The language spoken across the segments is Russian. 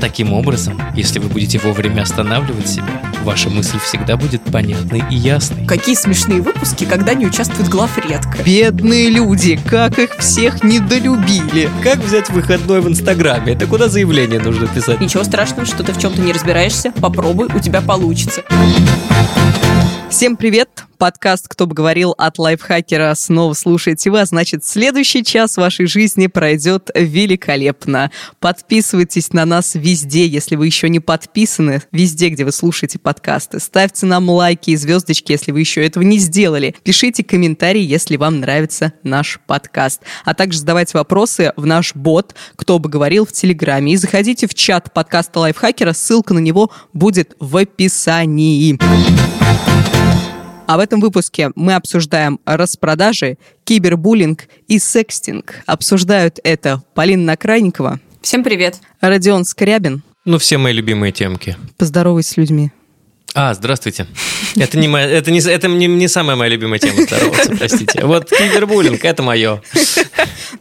Таким образом, если вы будете вовремя останавливать себя, ваша мысль всегда будет понятной и ясной. Какие смешные выпуски, когда не участвует главредка. Бедные люди, как их всех недолюбили. Как взять выходной в Инстаграме? Это куда заявление нужно писать? Ничего страшного, что ты в чем-то не разбираешься. Попробуй, у тебя получится. Всем привет! Подкаст «Кто бы говорил» от лайфхакера снова слушаете вы, а значит, следующий час вашей жизни пройдет великолепно. Подписывайтесь на нас везде, если вы еще не подписаны, везде, где вы слушаете подкасты. Ставьте нам лайки и звездочки, если вы еще этого не сделали. Пишите комментарии, если вам нравится наш подкаст. А также задавайте вопросы в наш бот «Кто бы говорил» в Телеграме. И заходите в чат подкаста лайфхакера, ссылка на него будет в описании. А в этом выпуске мы обсуждаем распродажи, кибербуллинг и секстинг. Обсуждают это Полина Накрайникова. Всем привет. Родион Скрябин. Ну, все мои любимые темки. Поздоровайся с людьми. А, здравствуйте. Это не, моя, это не, это не, не самая моя любимая тема здороваться, простите. Вот кибербуллинг – это мое.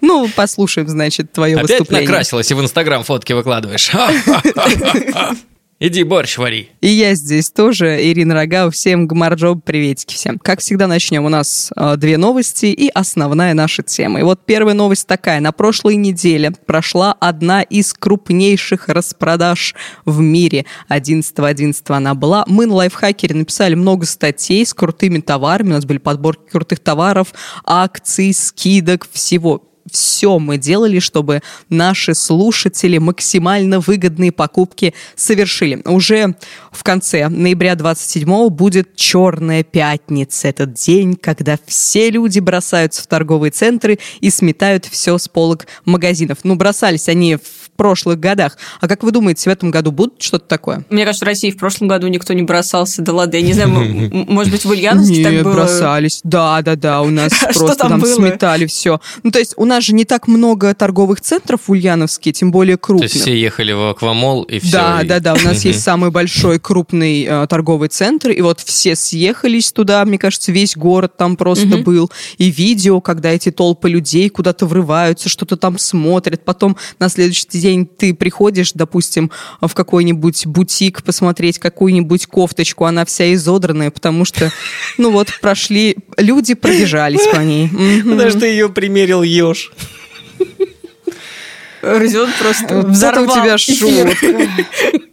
Ну, послушаем, значит, твое Опять выступление. накрасилась и в Инстаграм фотки выкладываешь. Иди борщ вари. И я здесь тоже, Ирина Рогау. Всем гмарджоб, приветики всем. Как всегда, начнем. У нас э, две новости и основная наша тема. И вот первая новость такая. На прошлой неделе прошла одна из крупнейших распродаж в мире. 11.11 она была. Мы на лайфхакере написали много статей с крутыми товарами. У нас были подборки крутых товаров, акций, скидок, всего все мы делали, чтобы наши слушатели максимально выгодные покупки совершили. Уже в конце ноября 27 будет Черная пятница. Этот день, когда все люди бросаются в торговые центры и сметают все с полок магазинов. Ну, бросались они в прошлых годах. А как вы думаете, в этом году будут что-то такое? Мне кажется, в России в прошлом году никто не бросался. Да ладно, я не знаю, может быть, в Ульяновске так было? бросались. Да, да, да, у нас просто там сметали все. Ну, то есть у нас же не так много торговых центров в Ульяновске, тем более То крупных. есть все ехали в Аквамол и все. Да, и- да, да. У нас есть самый большой крупный э, торговый центр, и вот все съехались туда, мне кажется, весь город там просто был. И видео, когда эти толпы людей куда-то врываются, что-то там смотрят. Потом на следующий день ты приходишь, допустим, в какой-нибудь бутик посмотреть какую-нибудь кофточку, она вся изодранная, потому что, ну вот, прошли, люди пробежались по ней. Потому что ее примерил еж. Родион просто Вот это у взорвал тебя шутка.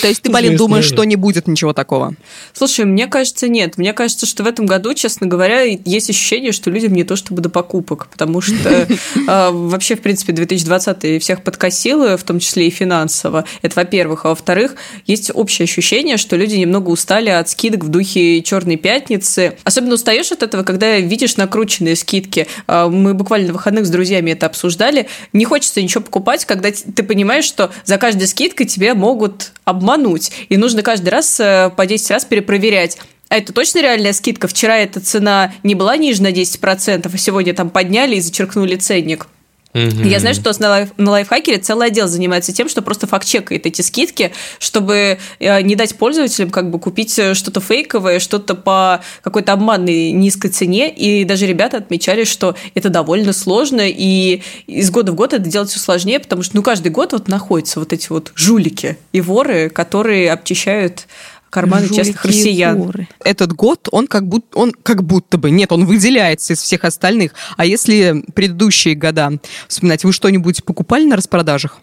То есть ты, Полин, Смешно думаешь, что не будет ничего такого? Слушай, мне кажется, нет. Мне кажется, что в этом году, честно говоря, есть ощущение, что людям не то чтобы до покупок, потому что э, вообще, в принципе, 2020 всех подкосило, в том числе и финансово. Это во-первых. А во-вторых, есть общее ощущение, что люди немного устали от скидок в духе Черной пятницы. Особенно устаешь от этого, когда видишь накрученные скидки. А, Мы буквально на выходных с друзьями это обсуждали. Не хочется ничего покупать, когда ты понимаешь, что за каждой скидкой тебя могут обмануть. И нужно каждый раз э, по 10 раз перепроверять. А это точно реальная скидка? Вчера эта цена не была ниже на 10%, а сегодня там подняли и зачеркнули ценник. Я знаю, что на, лайф- на лайфхакере целый отдел занимается тем, что просто факт-чекает эти скидки, чтобы э, не дать пользователям как бы купить э, что-то фейковое, что-то по какой-то обманной низкой цене. И даже ребята отмечали, что это довольно сложно, и из года в год это делать все сложнее, потому что ну, каждый год вот находятся вот эти вот жулики и воры, которые обчищают карманы честных Жулики и россиян. воры. Этот год, он как, будто, он как будто бы, нет, он выделяется из всех остальных. А если предыдущие года вспоминать, вы что-нибудь покупали на распродажах?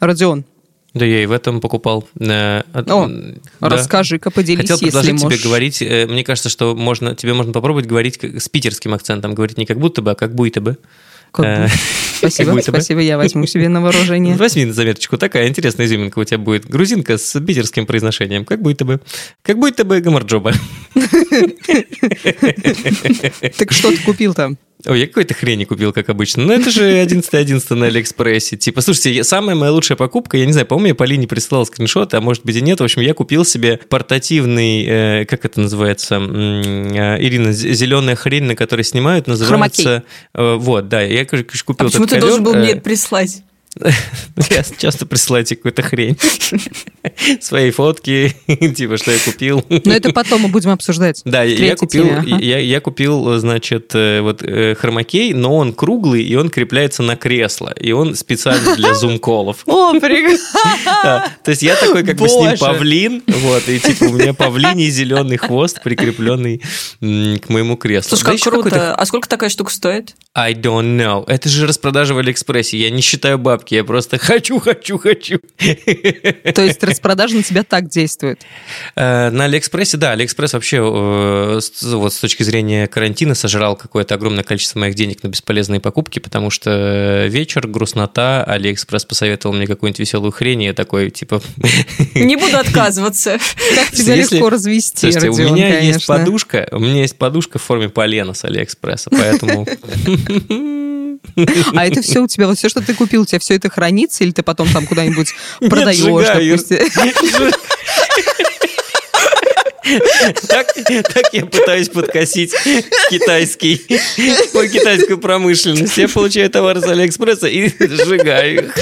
Родион, Да я и в этом покупал. Э, О, да. расскажи-ка, поделись, Хотел если предложить тебе можешь. говорить, э, мне кажется, что можно, тебе можно попробовать говорить с питерским акцентом, говорить не как будто бы, а как будто бы. Как Э, будто. Спасибо, спасибо, я возьму себе на вооружение. Возьми на заметочку, такая интересная изюминка у тебя будет. Грузинка с питерским произношением, как будто бы. Как будто бы гамарджоба. Так что ты купил там? Ой, я какой-то хрени купил, как обычно. Но это же 11.11 на Алиэкспрессе. Типа, слушайте, я- самая моя лучшая покупка, я не знаю, по-моему, я Полине присылал скриншот, а может быть и нет. В общем, я купил себе портативный, э, как это называется, э, Ирина, зеленая хрень, на которой снимают, называется... э, вот, да, я, короче, купил А почему ты должен был ковер, мне э, прислать? Я часто присылайте какую-то хрень. Свои фотки, типа, что я купил. Но это потом мы будем обсуждать. Да, я купил, я, я купил, значит, э, вот э, хромакей, но он круглый, и он крепляется на кресло. И он специально для зум-колов. О, прикольно. То есть я такой как бы с ним павлин, вот, и типа у меня павлиний зеленый хвост, прикрепленный к моему креслу. Слушай, как круто. А сколько такая штука стоит? I don't know. Это же распродажа в Алиэкспрессе. Я не считаю бабки, я просто хочу, хочу, хочу. То есть распродажа на тебя так действует? Э, на Алиэкспрессе, да. Алиэкспресс вообще э, вот с точки зрения карантина сожрал какое-то огромное количество моих денег на бесполезные покупки, потому что вечер, грустнота, Алиэкспресс посоветовал мне какую-нибудь веселую хрень, и я такой, типа... Не буду отказываться. Как тебя легко развести, Слушайте, у меня есть подушка, у меня есть подушка в форме полена с Алиэкспресса, поэтому... А это все у тебя, вот все, что ты купил, у тебя все это хранится, или ты потом там куда-нибудь продаешь, допустим? Так, так я пытаюсь подкосить китайский, китайскую промышленность. Я получаю товары с Алиэкспресса и сжигаю их.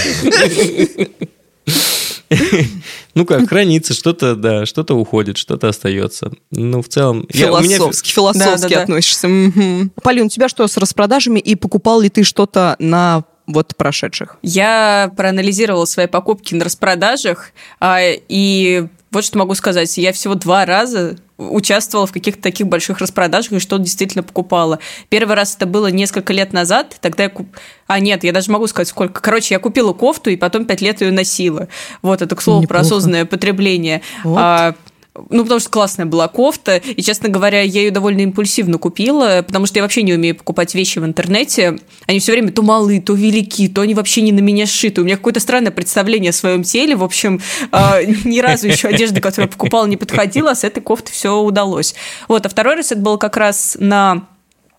Ну как, хранится, что-то, да, что-то уходит, что-то остается. Ну, в целом... Философски, я, меня... философски да, да, относишься. Угу. Полин, у тебя что с распродажами, и покупал ли ты что-то на вот прошедших? Я проанализировала свои покупки на распродажах, а, и вот что могу сказать. Я всего два раза участвовала в каких-то таких больших распродажах и что действительно покупала. Первый раз это было несколько лет назад, тогда я куп... А, нет, я даже могу сказать, сколько. Короче, я купила кофту и потом пять лет ее носила. Вот, это, к слову, Неплохо. про осознанное потребление. Вот. А, ну, потому что классная была кофта, и, честно говоря, я ее довольно импульсивно купила, потому что я вообще не умею покупать вещи в интернете. Они все время то малые, то велики, то они вообще не на меня сшиты. У меня какое-то странное представление о своем теле. В общем, э, ни разу еще одежда, которую я покупала, не подходила, а с этой кофтой все удалось. Вот, а второй раз это был как раз на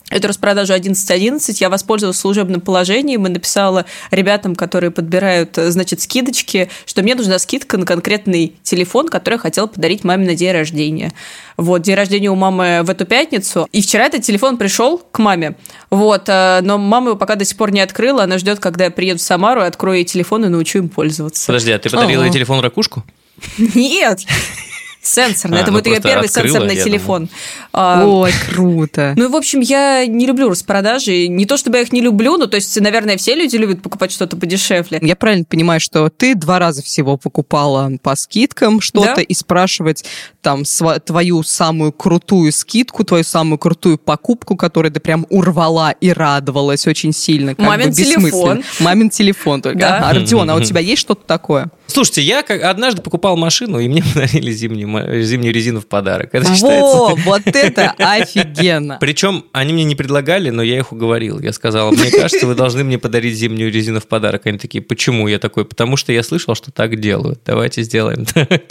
эту распродажу 11.11 я воспользовалась служебным положением и написала ребятам, которые подбирают, значит, скидочки, что мне нужна скидка на конкретный телефон, который я хотела подарить маме на день рождения. Вот, день рождения у мамы в эту пятницу. И вчера этот телефон пришел к маме. Вот, э, но мама его пока до сих пор не открыла. Она ждет, когда я приеду в Самару открою ей телефон и научу им пользоваться. Подожди, а ты подарила ей телефон ракушку? Нет, Сенсорный. А, это ну будет ее первый открыла, сенсорный телефон. А, Ой, круто. Ну, в общем, я не люблю распродажи. Не то, чтобы я их не люблю, но, то есть, наверное, все люди любят покупать что-то подешевле. Я правильно понимаю, что ты два раза всего покупала по скидкам что-то да? и спрашивать там твою самую крутую скидку, твою самую крутую покупку, которую ты прям урвала и радовалась очень сильно. Как Мамин бы телефон. Мамин телефон только. Да. А, Родион, а у тебя есть что-то такое? Слушайте, я как однажды покупал машину, и мне подарили зимнюю, зимнюю резину в подарок. Это Во, считается... вот это офигенно. Причем они мне не предлагали, но я их уговорил. Я сказал, мне кажется, вы должны мне подарить зимнюю резину в подарок. Они такие, почему? Я такой, потому что я слышал, что так делают. Давайте сделаем так.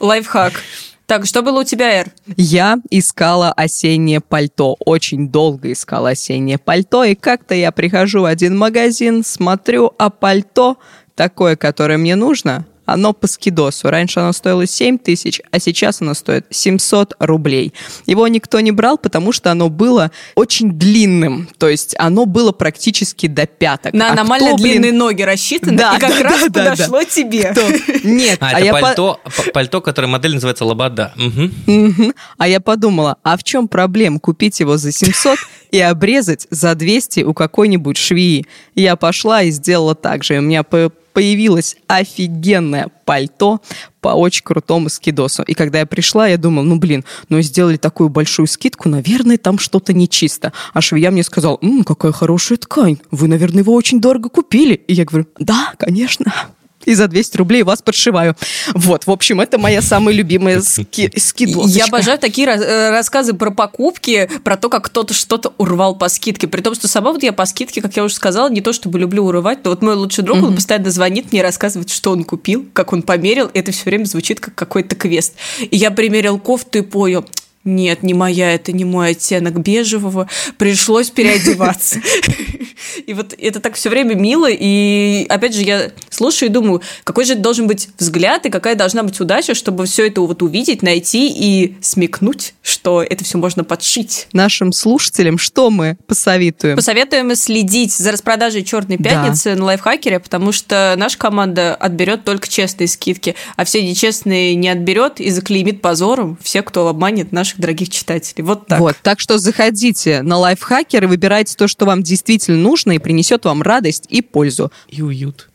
Лайфхак. Так, что было у тебя, Эр? Я искала осеннее пальто. Очень долго искала осеннее пальто. И как-то я прихожу в один магазин, смотрю, а пальто такое, которое мне нужно, оно по скидосу. Раньше оно стоило 7 тысяч, а сейчас оно стоит 700 рублей. Его никто не брал, потому что оно было очень длинным. То есть оно было практически до пяток. На а аномально кто, длинные блин... ноги рассчитаны, да, и как да, раз да, подошло да. тебе. Кто? Нет. А, а это я пальто, по... пальто, которое модель называется Лобода. Угу. Угу. А я подумала, а в чем проблема купить его за 700 и обрезать за 200 у какой-нибудь швеи? Я пошла и сделала так же. У меня появилось офигенное пальто по очень крутому скидосу. И когда я пришла, я думала, ну, блин, ну, сделали такую большую скидку, наверное, там что-то нечисто. А швея мне сказал, м какая хорошая ткань, вы, наверное, его очень дорого купили. И я говорю, да, конечно и за 200 рублей вас подшиваю. Вот, в общем, это моя самая любимая ски скидосочка. Я обожаю такие э, рассказы про покупки, про то, как кто-то что-то урвал по скидке. При том, что сама вот я по скидке, как я уже сказала, не то чтобы люблю урывать, но вот мой лучший друг, mm-hmm. он постоянно звонит мне, рассказывает, что он купил, как он померил. Это все время звучит как какой-то квест. И я примерил кофту и понял, нет, не моя, это не мой оттенок бежевого, пришлось переодеваться. И вот это так все время мило, и опять же я слушаю и думаю, какой же должен быть взгляд и какая должна быть удача, чтобы все это вот увидеть, найти и смекнуть, что это все можно подшить. Нашим слушателям что мы посоветуем? Посоветуем следить за распродажей Черной пятницы да. на лайфхакере, потому что наша команда отберет только честные скидки, а все нечестные не отберет и заклеймит позором все, кто обманет наших дорогих читателей. Вот так. Вот, так что заходите на лайфхакер и выбирайте то, что вам действительно нужно и принесет вам радость и пользу. И уют.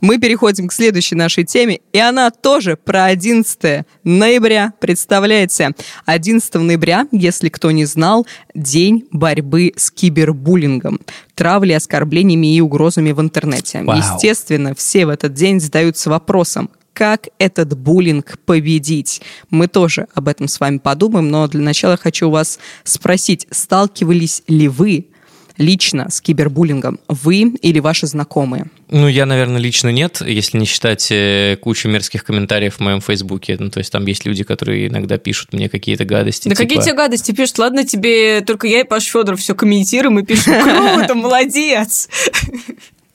Мы переходим к следующей нашей теме, и она тоже про 11 ноября. Представляете, 11 ноября, если кто не знал, день борьбы с кибербуллингом, травлей, оскорблениями и угрозами в интернете. Вау. Естественно, все в этот день задаются вопросом, как этот буллинг победить. Мы тоже об этом с вами подумаем, но для начала хочу вас спросить, сталкивались ли вы лично с кибербуллингом? Вы или ваши знакомые? Ну, я, наверное, лично нет, если не считать э, кучу мерзких комментариев в моем фейсбуке. Ну, то есть там есть люди, которые иногда пишут мне какие-то гадости. Да типа... какие тебе гадости пишут? Ладно, тебе только я и Паш Федоров все комментируем и пишем, круто, молодец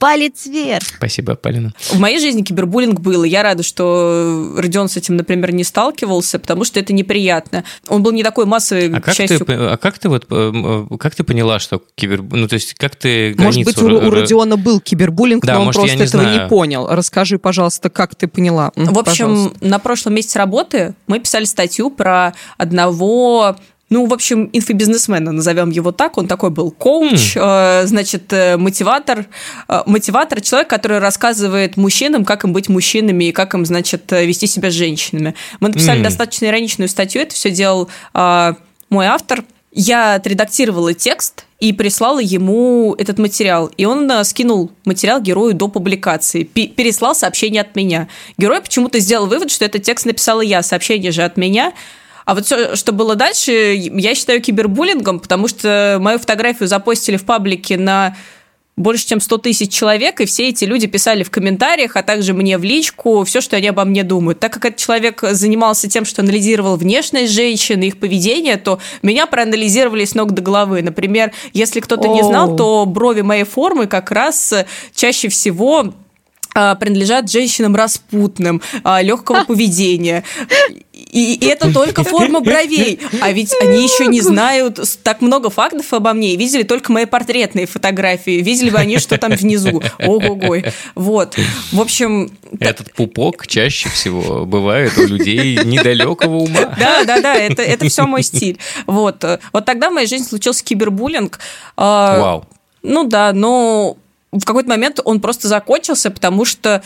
палец вверх. Спасибо, Полина. В моей жизни кибербуллинг был, и я рада, что Родион с этим, например, не сталкивался, потому что это неприятно. Он был не такой массовый, а как частью... Ты, а как ты вот, э, как ты поняла, что кибер... Ну, то есть, как ты Может быть, у, у Родиона был кибербуллинг, да, но он может, просто не этого знаю. не понял. Расскажи, пожалуйста, как ты поняла. В общем, пожалуйста. на прошлом месяце работы мы писали статью про одного ну, в общем, инфобизнесмена, назовем его так. Он такой был коуч, mm. э, значит, э, мотиватор, э, мотиватор, человек, который рассказывает мужчинам, как им быть мужчинами и как им, значит, э, вести себя с женщинами. Мы написали mm. достаточно ироничную статью, это все делал э, мой автор. Я отредактировала текст и прислала ему этот материал. И он э, скинул материал герою до публикации, переслал сообщение от меня. Герой почему-то сделал вывод, что этот текст написала я, сообщение же от меня – а вот все, что было дальше, я считаю кибербуллингом, потому что мою фотографию запостили в паблике на больше, чем 100 тысяч человек, и все эти люди писали в комментариях, а также мне в личку все, что они обо мне думают. Так как этот человек занимался тем, что анализировал внешность женщин и их поведение, то меня проанализировали с ног до головы. Например, если кто-то не знал, то брови моей формы как раз чаще всего принадлежат женщинам распутным, а, легкого поведения. И, и это только форма бровей. А ведь они еще не знают так много фактов обо мне. Видели только мои портретные фотографии. Видели бы они, что там внизу. Ого-го. Вот. В общем... Этот пупок чаще всего бывает у людей недалекого ума. Да, да, да. Это, это все мой стиль. Вот. Вот тогда в моей жизни случился кибербуллинг. А, Вау. Ну да, но в какой-то момент он просто закончился, потому что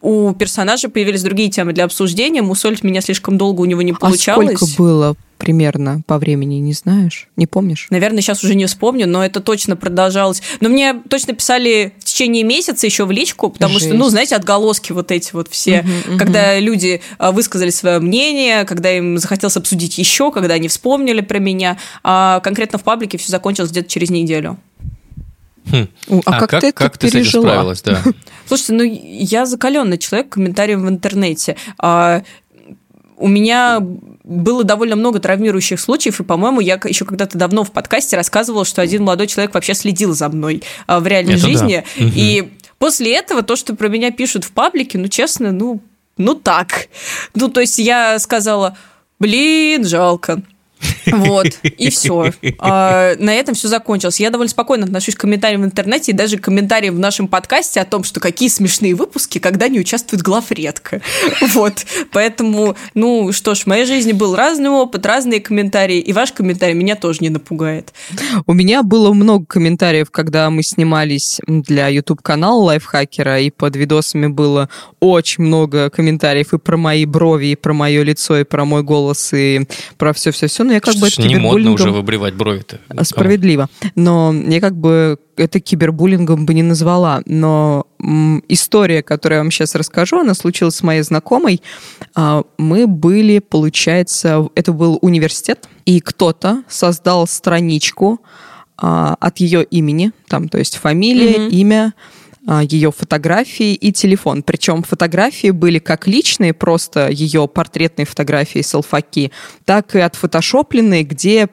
у персонажа появились другие темы для обсуждения. Мусолить меня слишком долго у него не получалось. А сколько было примерно по времени, не знаешь? Не помнишь? Наверное, сейчас уже не вспомню, но это точно продолжалось. Но мне точно писали в течение месяца еще в личку, потому Жесть. что, ну, знаете, отголоски вот эти вот все, угу, угу. когда люди а, высказали свое мнение, когда им захотелось обсудить еще, когда они вспомнили про меня. А конкретно в паблике все закончилось где-то через неделю. Хм. А, а как, как ты как ты пережила? справилась, да? Слушайте, ну я закаленный человек комментарием в интернете. А, у меня было довольно много травмирующих случаев, и, по-моему, я еще когда-то давно в подкасте рассказывала, что один молодой человек вообще следил за мной а, в реальной Это жизни. Да. И после этого то, что про меня пишут в паблике, ну, честно, ну, ну так. Ну, то есть я сказала, блин, жалко. Вот, и все. А, на этом все закончилось. Я довольно спокойно отношусь к комментариям в интернете и даже к комментариям в нашем подкасте о том, что какие смешные выпуски, когда не участвует главредко. Вот, поэтому, ну что ж, в моей жизни был разный опыт, разные комментарии, и ваш комментарий меня тоже не напугает. У меня было много комментариев, когда мы снимались для YouTube-канала Лайфхакера, и под видосами было очень много комментариев и про мои брови, и про мое лицо, и про мой голос, и про все-все-все ну, я как бы это не модно уже выбривать брови-то. Справедливо. Но я как бы это кибербуллингом бы не назвала. Но м, история, которую я вам сейчас расскажу, она случилась с моей знакомой. А, мы были, получается, это был университет, и кто-то создал страничку а, от ее имени, там, то есть фамилия, mm-hmm. имя, а, ее фотографии и телефон. Причем фотографии были как личные, просто ее портретные фотографии, селфаки, так и отфотошопленные, где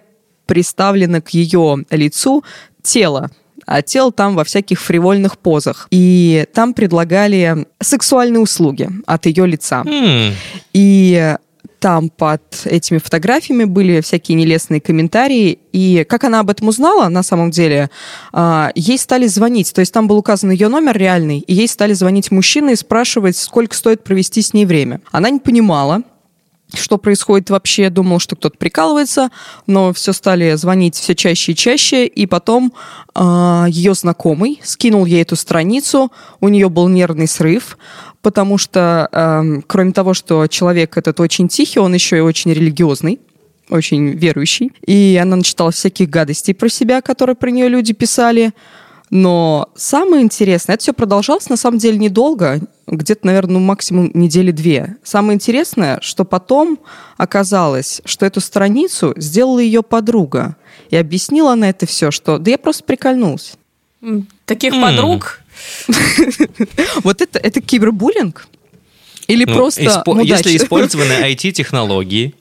приставлено к ее лицу тело а тело там во всяких фривольных позах. И там предлагали сексуальные услуги от ее лица. М, И там под этими фотографиями были всякие нелестные комментарии. И как она об этом узнала, на самом деле, а, ей стали звонить. То есть там был указан ее номер реальный, и ей стали звонить мужчины и спрашивать, сколько стоит провести с ней время. Она не понимала, что происходит вообще. Думал, что кто-то прикалывается, но все стали звонить все чаще и чаще, и потом а, ее знакомый скинул ей эту страницу, у нее был нервный срыв, потому что, эм, кроме того, что человек этот очень тихий, он еще и очень религиозный очень верующий. И она начитала всяких гадостей про себя, которые про нее люди писали. Но самое интересное, это все продолжалось на самом деле недолго, где-то, наверное, ну, максимум недели две. Самое интересное, что потом оказалось, что эту страницу сделала ее подруга. И объяснила она это все, что да я просто прикольнулась. Таких М. подруг Вот это, это кибербуллинг? Или ну, просто испо-? Если использованы IT-технологии,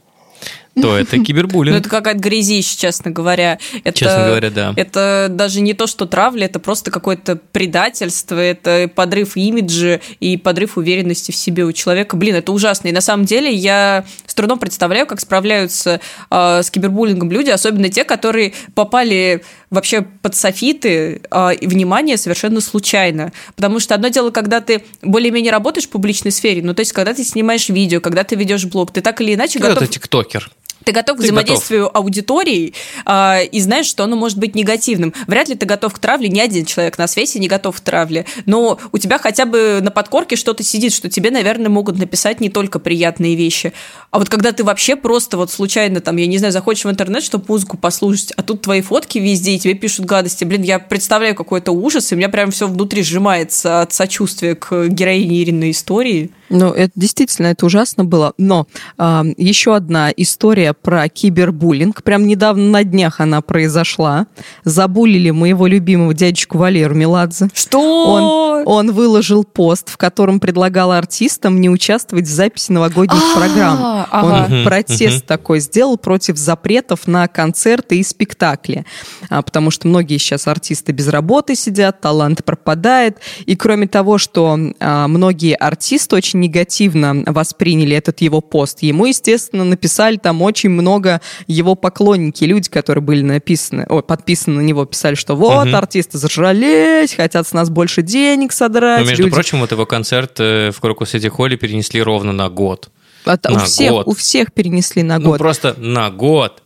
то это Ну, кибербуллинг. это какая-то грязища, честно говоря. Это, Честно говоря, да. Это даже не то, что травля, это просто какое-то предательство, это подрыв имиджа и подрыв уверенности в себе у человека. Блин, это ужасно. И на самом деле я с трудом представляю, как справляются э, с кибербуллингом люди, особенно те, которые попали вообще под софиты э, и внимание совершенно случайно. Потому что одно дело, когда ты более-менее работаешь в публичной сфере, ну то есть когда ты снимаешь видео, когда ты ведешь блог, ты так или иначе Когда готов... ты тиктокер. Ты готов к Ты взаимодействию аудитории а, и знаешь, что оно может быть негативным. Вряд ли ты готов к травле, ни один человек на свете не готов к травле. Но у тебя хотя бы на подкорке что-то сидит, что тебе, наверное, могут написать не только приятные вещи. А вот когда ты вообще просто вот случайно там, я не знаю, заходишь в интернет, чтобы музыку послушать, а тут твои фотки везде, и тебе пишут гадости. Блин, я представляю какой-то ужас, и у меня прям все внутри сжимается от сочувствия к героине Ириной истории. Ну, это действительно, это ужасно было. Но а, еще одна история про кибербуллинг. Прям недавно на днях она произошла. Забулили моего любимого дядечку Валеру Меладзе. Что? Он, он выложил пост, в котором предлагал артистам не участвовать в записи новогодних А, программ. ага. Он протест такой сделал против запретов на концерты и спектакли. А, потому что многие сейчас артисты без работы сидят, талант пропадает. И кроме того, что а, многие артисты очень негативно восприняли этот его пост, ему, естественно, написали там очень много его поклонники, люди, которые были написаны, о, подписаны на него, писали, что вот, Мгм. артисты зажрались, хотят с нас больше денег содрать. Ну, между Люди- прочим, вот его концерт э, в Крокус Сити Холле перенесли ровно на год. От- у, на всех, год. у всех перенесли на Ну, год. просто на год.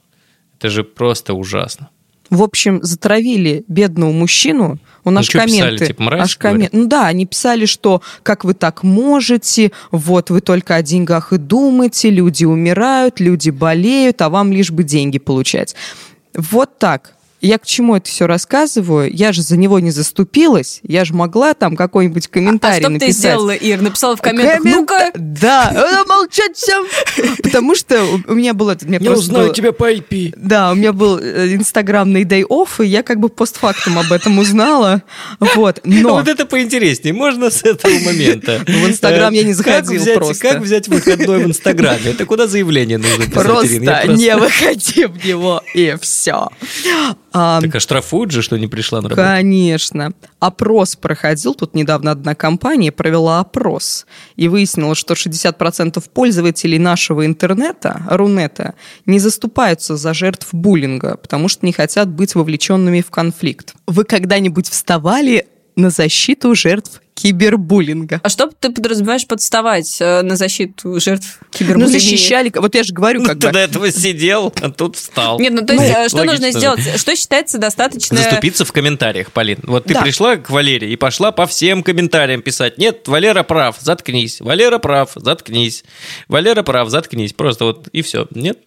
Это же просто ужасно. В общем, затравили бедного мужчину. Он Ну, аж что писали, комменты. типа, мразь, аж коммен- Ну да, они писали, что как вы так можете, вот вы только о деньгах и думаете, люди умирают, люди болеют, а вам лишь бы деньги получать. Вот так. Я к чему это все рассказываю? Я же за него не заступилась, я же могла там какой-нибудь А комментарий что ты сделала, Ир? Написала в комментах, Коммента- ну-ка, Да, э, молчать всем. Потому что у меня был этот... у меня просто был- тебя по IP. да, у меня был э, инстаграмный day off, и я как бы постфактум об этом узнала. Вот, но... Вот это поинтереснее. Можно с этого момента. В Инстаграм я не Э, заходил просто. Как взять выходной в Инстаграме? Это куда заявление нужно писать, Просто? Я не выходи в него, и все. Так а штрафуют же, что не пришла на работу? Конечно. Опрос проходил. Тут недавно одна компания провела опрос. И выяснила, что 60% пользователей нашего интернета, Рунета, не заступаются за жертв буллинга, потому что не хотят быть вовлеченными в конфликт. Вы когда-нибудь вставали на защиту жертв кибербуллинга? А что ты подразумеваешь подставать э, на защиту жертв Ну, кибербулимии? защищали, вот я же говорю, как Ты бы... до этого сидел, а тут встал. Нет, ну то есть, Ну, э, что нужно сделать? Что считается достаточно... Заступиться в комментариях, Полин. Вот ты Да. пришла к Валере и пошла по всем комментариям писать. Нет, Валера прав, заткнись. Валера прав, заткнись. Валера прав, заткнись. Просто вот и все. Нет?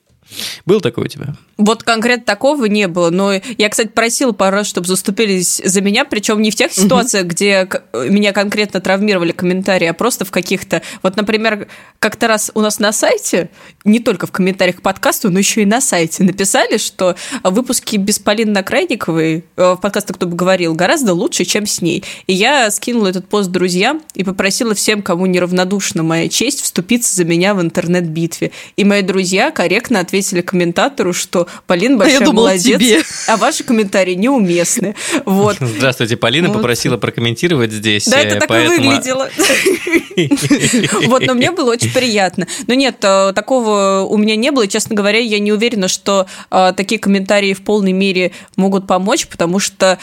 Был такой у тебя? Вот конкретно такого не было. Но я, кстати, просила пару раз, чтобы заступились за меня, причем не в тех ситуациях, угу. где меня конкретно травмировали комментарии, а просто в каких-то... Вот, например, как-то раз у нас на сайте, не только в комментариях к подкасту, но еще и на сайте написали, что выпуски без Полины Накрайниковой э, в подкасте «Кто бы говорил» гораздо лучше, чем с ней. И я скинула этот пост друзьям и попросила всем, кому неравнодушна моя честь, вступиться за меня в интернет-битве. И мои друзья корректно ответили комментатору, что Полина большая а я думала, молодец, тебе. а ваши комментарии неуместны. Вот. Здравствуйте, Полина вот. попросила прокомментировать здесь. Да, это так поэтому... и выглядело. Вот, но мне было очень приятно. Но нет, э, такого у меня не было. честно говоря, я не уверена, что э, такие комментарии в полной мере могут помочь, потому что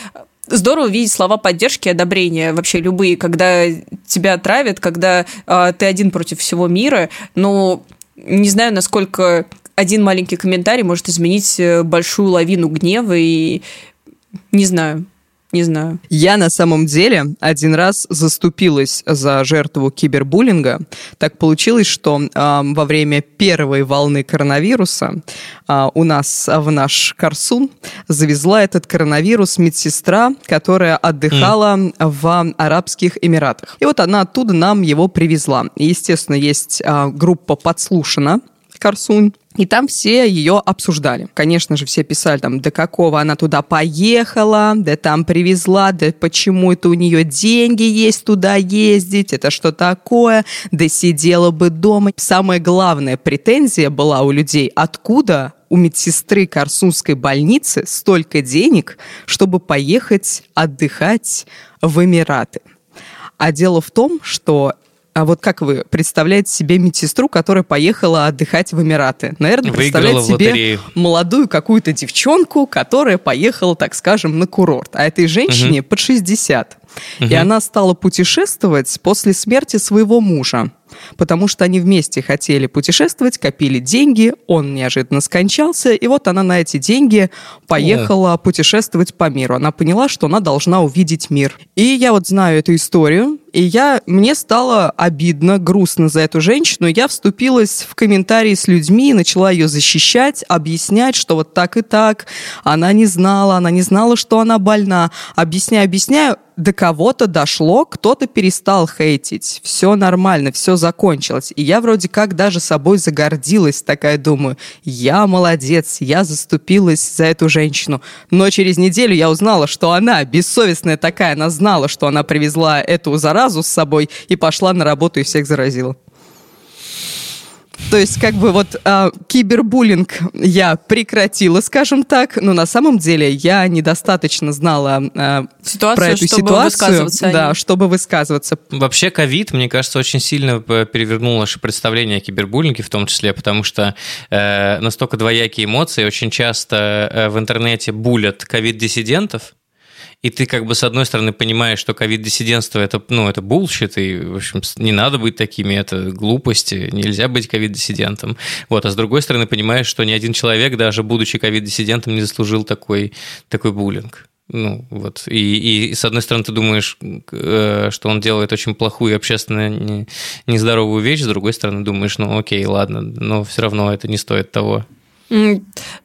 здорово видеть слова поддержки и одобрения, вообще любые, когда тебя травят, когда э, ты один против всего мира. Но не знаю, насколько один маленький комментарий может изменить э, большую лавину гнева и не знаю. Не знаю. Я на самом деле один раз заступилась за жертву кибербуллинга. Так получилось, что э, во время первой волны коронавируса э, у нас в наш Корсун завезла этот коронавирус медсестра, которая отдыхала mm. в Арабских Эмиратах. И вот она оттуда нам его привезла. И, естественно, есть э, группа «Подслушана», Корсунь. И там все ее обсуждали. Конечно же, все писали там, да какого она туда поехала, да там привезла, да почему это у нее деньги есть туда ездить, это что такое, да сидела бы дома. Самая главная претензия была у людей, откуда у медсестры Корсунской больницы столько денег, чтобы поехать отдыхать в Эмираты. А дело в том, что а вот как вы представляете себе медсестру, которая поехала отдыхать в Эмираты? Наверное, представляете себе молодую какую-то девчонку, которая поехала, так скажем, на курорт. А этой женщине угу. под 60. Угу. И она стала путешествовать после смерти своего мужа потому что они вместе хотели путешествовать, копили деньги, он неожиданно скончался, и вот она на эти деньги поехала О. путешествовать по миру. Она поняла, что она должна увидеть мир. И я вот знаю эту историю, и я, мне стало обидно, грустно за эту женщину. Я вступилась в комментарии с людьми, начала ее защищать, объяснять, что вот так и так. Она не знала, она не знала, что она больна. Объясняю, объясняю до кого-то дошло, кто-то перестал хейтить. Все нормально, все закончилось. И я вроде как даже собой загордилась, такая думаю, я молодец, я заступилась за эту женщину. Но через неделю я узнала, что она бессовестная такая, она знала, что она привезла эту заразу с собой и пошла на работу и всех заразила. То есть, как бы вот э, кибербуллинг я прекратила, скажем так, но на самом деле я недостаточно знала э, ситуацию, про эту чтобы ситуацию, высказываться да, чтобы высказываться. Вообще, ковид, мне кажется, очень сильно перевернул наше представление о кибербуллинге, в том числе, потому что э, настолько двоякие эмоции, очень часто э, в интернете булят ковид-диссидентов, и ты как бы с одной стороны понимаешь, что ковид-диссидентство это, ну, это bullshit, и, в общем, не надо быть такими, это глупости, нельзя быть ковид-диссидентом. Вот, а с другой стороны понимаешь, что ни один человек, даже будучи ковид-диссидентом, не заслужил такой, такой буллинг. Ну, вот. И, и с одной стороны, ты думаешь, э, что он делает очень плохую общественно нездоровую вещь, с другой стороны, думаешь, ну окей, ладно, но все равно это не стоит того.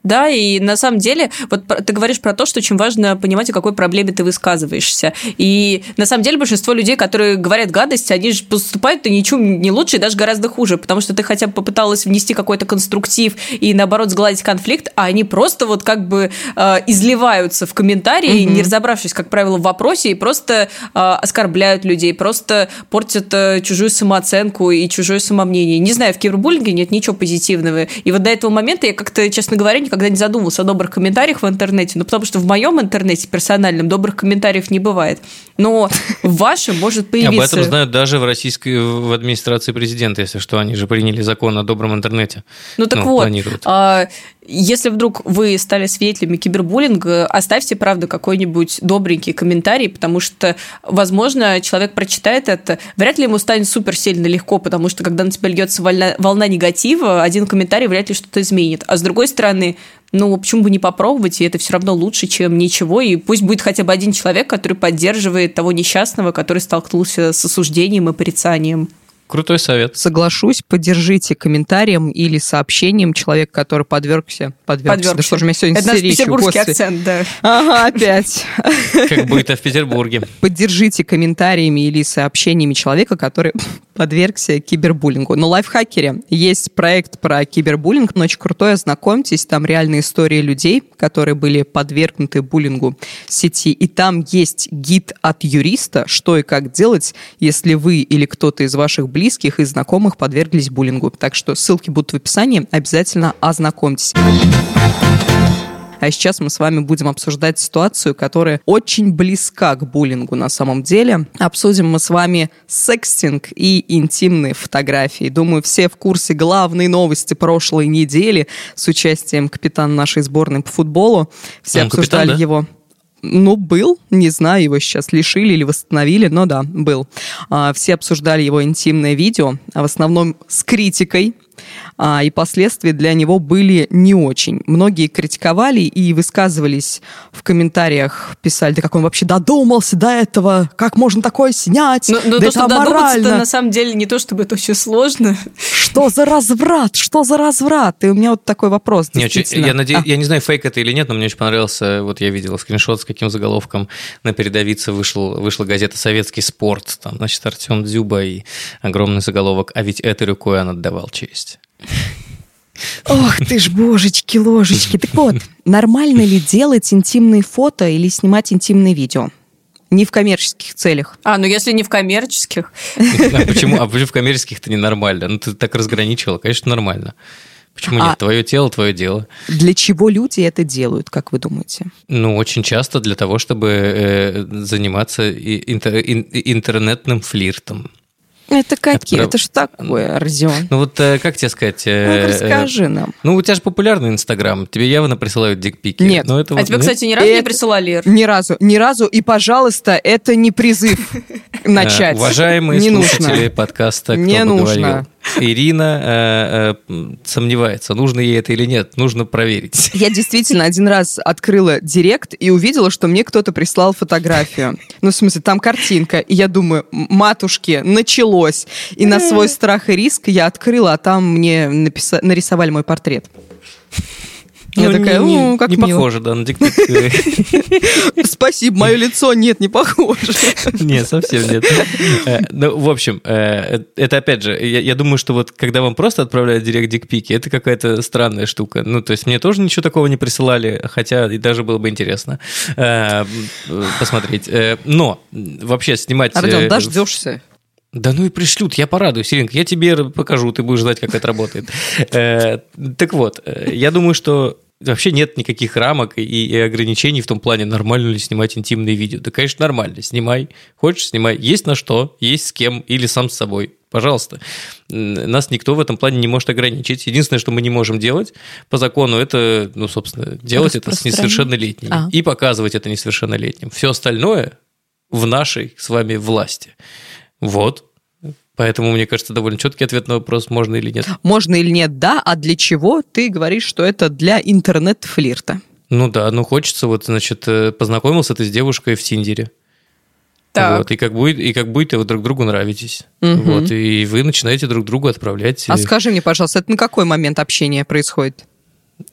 Да, и на самом деле, вот ты говоришь про то, что очень важно понимать, о какой проблеме ты высказываешься. И на самом деле большинство людей, которые говорят гадости, они же поступают-то ничем не лучше и даже гораздо хуже, потому что ты хотя бы попыталась внести какой-то конструктив и, наоборот, сгладить конфликт, а они просто вот как бы э, изливаются в комментарии, угу. не разобравшись, как правило, в вопросе, и просто э, оскорбляют людей, просто портят э, чужую самооценку и чужое самомнение. Не знаю, в кибербуллинге нет ничего позитивного. И вот до этого момента я как как-то, честно говоря, никогда не задумывался о добрых комментариях в интернете, ну, потому что в моем интернете персональном добрых комментариев не бывает. Но в вашем может появиться... Об этом знают даже в российской в администрации президента, если что, они же приняли закон о добром интернете. Ну, так ну, вот, а, если вдруг вы стали свидетелями кибербуллинга, оставьте, правда, какой-нибудь добренький комментарий, потому что, возможно, человек прочитает это, вряд ли ему станет супер сильно легко, потому что, когда на тебя льется волна, волна негатива, один комментарий вряд ли что-то изменит. А с другой стороны, ну, почему бы не попробовать, и это все равно лучше, чем ничего, и пусть будет хотя бы один человек, который поддерживает того несчастного, который столкнулся с осуждением и порицанием. Крутой совет. Соглашусь, поддержите комментарием или сообщением человека, который подвергся. Подвергся. Подвергся. Да что же у меня сегодня Это наш петербургский господи. акцент, да. Ага, опять. Как будет в Петербурге. Поддержите комментариями или сообщениями человека, который подвергся кибербуллингу. На лайфхакере есть проект про кибербуллинг, но очень крутой, ознакомьтесь, там реальные истории людей, которые были подвергнуты буллингу в сети, и там есть гид от юриста, что и как делать, если вы или кто-то из ваших близких и знакомых подверглись буллингу. Так что ссылки будут в описании, обязательно ознакомьтесь. А сейчас мы с вами будем обсуждать ситуацию, которая очень близка к буллингу на самом деле. Обсудим мы с вами секстинг и интимные фотографии. Думаю, все в курсе главной новости прошлой недели с участием капитана нашей сборной по футболу. Все Он капитан, обсуждали да? его. Ну, был, не знаю, его сейчас лишили или восстановили, но да, был. А, Все обсуждали его интимное видео, а в основном с критикой, и последствия для него были не очень. Многие критиковали и высказывались в комментариях, писали, да как он вообще додумался до этого, как можно такое снять, Ну, ну да то, это аморально, на самом деле не то, чтобы это очень сложно. что за разврат, что за разврат? И у меня вот такой вопрос, Не, очень- я, наде- А. я не знаю, фейк это или нет, но мне очень понравился, вот я видел скриншот с каким заголовком на передовице вышел, вышла газета «Советский спорт», там, значит, Артем Дзюба и огромный заголовок «А ведь этой рукой он отдавал честь». Ох ты ж, божечки, ложечки. Так вот, нормально ли делать интимные фото или снимать интимные видео? Не в коммерческих целях. А, ну если не в коммерческих. А почему, а почему в коммерческих-то ненормально? Ну, ты так разграничивала, конечно, нормально. Почему А- нет? Твое тело, твое дело. Для чего люди это делают, как вы думаете? Ну, очень часто для того, чтобы э, заниматься интер- ин- интернетным флиртом. Это какие? прав- Это, ж такое, Родион? Ну вот э, как тебе сказать? э, Ну, э, расскажи нам. Ну, у тебя же популярный Инстаграм, тебе явно присылают дикпики. Нет. Но это А вот- тебе, ну, кстати, ни разу не это- присылали, Ир? Ни разу, ни разу. И, пожалуйста, это не призыв начать. Уважаемые не слушатели подкаста «Кто Не бы нужно. говорил?» Ирина э, э, сомневается, нужно ей это или нет, нужно проверить. Я действительно один раз открыла директ и увидела, что мне кто-то прислал фотографию. Ну, в смысле, там картинка. И я думаю, матушки, началось. И на свой страх и риск я открыла, а там мне написа- нарисовали мой портрет. Я Ну, такая, не, не- «О, как не мило». похоже, да, на дикпик. Спасибо, мое лицо нет, не похоже. Нет, совсем нет. Э, Ну, в общем, э, это опять же, я думаю, что вот когда вам просто отправляют директ дикпики, это какая-то странная штука. Ну, то есть мне тоже ничего такого не присылали, хотя и даже было бы интересно э, э, посмотреть. Э, Но вообще снимать... Э, дождешься. Да ну и пришлют, я порадуюсь, Иринка, я тебе покажу, ты будешь знать, как это работает. Э, Так вот, э, я думаю, что вообще нет никаких рамок и, и ограничений в том плане, нормально ли снимать интимные видео. Да, конечно, нормально, снимай. Хочешь, снимай. Есть на что, есть с кем или сам с собой. Пожалуйста. Нас никто в этом плане не может ограничить. Единственное, что мы не можем делать по закону, это, ну, собственно, делать это с несовершеннолетними. А. И показывать это несовершеннолетним. Все остальное в нашей с вами власти. Вот. Поэтому, мне кажется, довольно четкий ответ на вопрос, можно или нет. Можно или нет, да, а для чего ты говоришь, что это для интернет-флирта? Ну да, ну хочется, вот, значит, э, познакомился ты с девушкой в Тиндере. Так. Вот, и как будет, и как будете вы друг другу нравитесь. Мгм. Вот, и вы начинаете друг другу отправлять. А скажи мне, пожалуйста, это на какой момент общения происходит?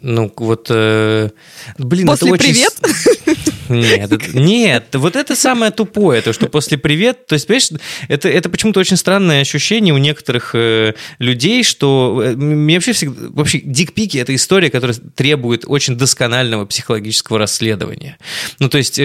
Ну, вот, э, блин, После это очень... «привет»? Нет, это- нет, вот это самое тупое, то, что после «привет», то есть, понимаешь, это, это почему-то очень странное ощущение у некоторых э, людей, что э, мне вообще всегда... Вообще, дикпики – это история, которая требует очень досконального психологического расследования. Ну, то есть, э,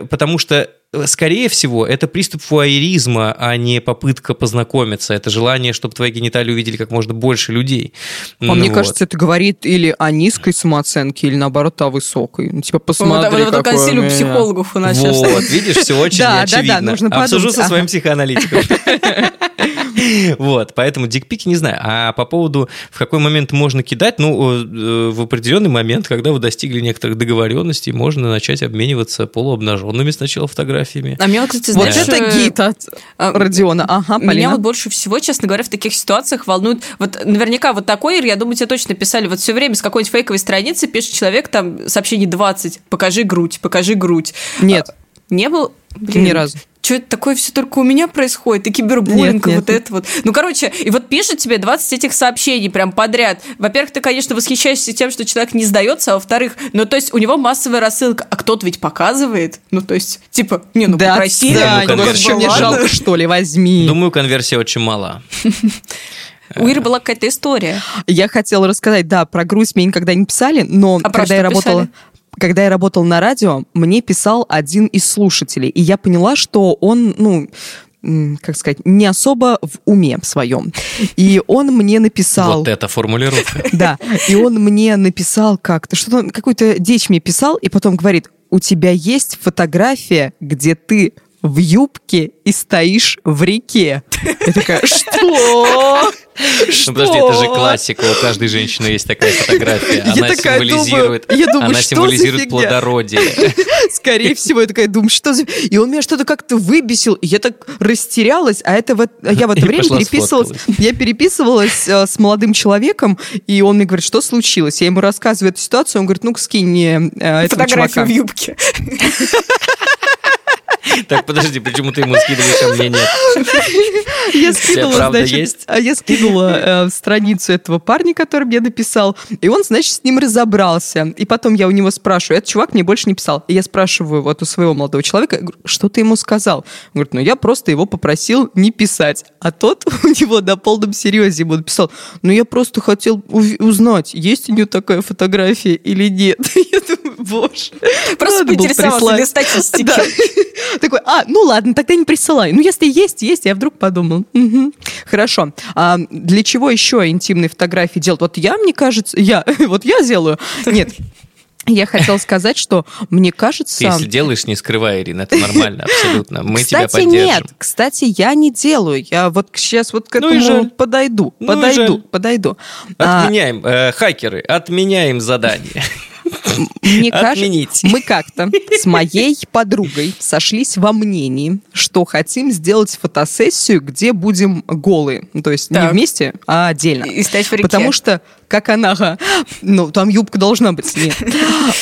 э, потому что Скорее всего, это приступ фуайеризма, а не попытка познакомиться. Это желание, чтобы твои гениталии увидели как можно больше людей. А Ну мне вот. кажется, это говорит или о низкой самооценке, или наоборот о высокой. Ну, типа, Вот, посмотри, вот, вот какой у меня. психологов у нас Вот, сейчас. видишь, все очень Да, да, очевидно. да, нужно Обсужу со своим психоаналитиком. Вот, поэтому дикпики не знаю. А по поводу, в какой момент можно кидать, ну, э, в определенный момент, когда вы достигли некоторых договоренностей, можно начать обмениваться полуобнаженными сначала фотографиями. А меня, вот, кстати, Вот знаешь, это э, гид от а, Родиона. Ага, Меня Полина. вот больше всего, честно говоря, в таких ситуациях волнует... Вот наверняка вот такой, я думаю, тебе точно писали. Вот все время с какой-нибудь фейковой страницы пишет человек, там, сообщение 20, покажи грудь, покажи грудь. Нет, Не был... Блин, ни разу. Что это такое все только у меня происходит, и кибербуллинг, и вот это вот. Ну, короче, и вот пишет тебе 20 этих сообщений прям подряд. Во-первых, ты, конечно, восхищаешься тем, что человек не сдается, а во-вторых, ну, то есть у него массовая рассылка, а кто-то ведь показывает. Ну, то есть, типа, не, ну, Да, попросили. да, ну, конверсия. что, мне жалко, что ли, возьми. Думаю, конверсия очень мала. У Иры была какая-то история. Я хотела рассказать, да, про грусть мне никогда не писали, но А когда я работала... писали? Когда я работала на радио, мне писал один из слушателей, и я поняла, что он, ну, как сказать, не особо в уме своем. И он мне написал... Вот это формулировка. Да, и он мне написал как-то, что-то, он какую-то дичь мне писал, и потом говорит, у тебя есть фотография, где ты в юбке и стоишь в реке. Я такая, что? Ну, подожди, это же классика. У каждой женщины есть такая фотография. Я Она такая символизирует, думаю- я думаю, она что символизирует плодородие. Скорее всего, я такая думаю, что за... И он меня что-то как-то выбесил, и я так растерялась, а это вот... а Я в это И время переписывалась... сфоткалась. Я переписывалась э, с молодым человеком, и он мне говорит, что случилось? Я ему рассказываю эту ситуацию, он говорит, ну-ка скинь мне э, этого Фотографию чувака. в юбке. Так, подожди, почему ты ему скидываешь, а мне нет? Я скинула, значит, а я скинула страницу этого парня, который мне написал, и он, значит, с ним разобрался. И потом я у него спрашиваю, этот чувак мне больше не писал. И я спрашиваю вот у своего молодого человека, что ты ему сказал? Он говорит, ну я просто его попросил не писать. А тот у него на полном серьезе ему написал, ну я просто хотел узнать, есть у нее такая фотография или нет. Я думаю, боже. Просто поинтересовался для статистики. Такой, а, ну ладно, тогда не присылай. Ну, если есть, есть, я вдруг Мгм. Хорошо. А для чего еще интимные фотографии делать? Вот я, мне кажется, я, вот я делаю. Нет, я хотела сказать, что мне кажется... Ты если делаешь, не скрывай, Ирина, это нормально, абсолютно. Мы тебя Кстати, поддержим. нет, кстати, я не делаю. Я вот сейчас вот к Ну и этому жаль. подойду, Ну и подойду, жаль. подойду. А, Отменяем, э, хакеры, отменяем задание. Мне кажется, мы как-то с моей подругой сошлись во мнении, что хотим сделать фотосессию, где будем голые. Ну, То есть не Так. вместе, а отдельно. И стоять в реке. Потому что, как она... Ну, там юбка должна быть, нет.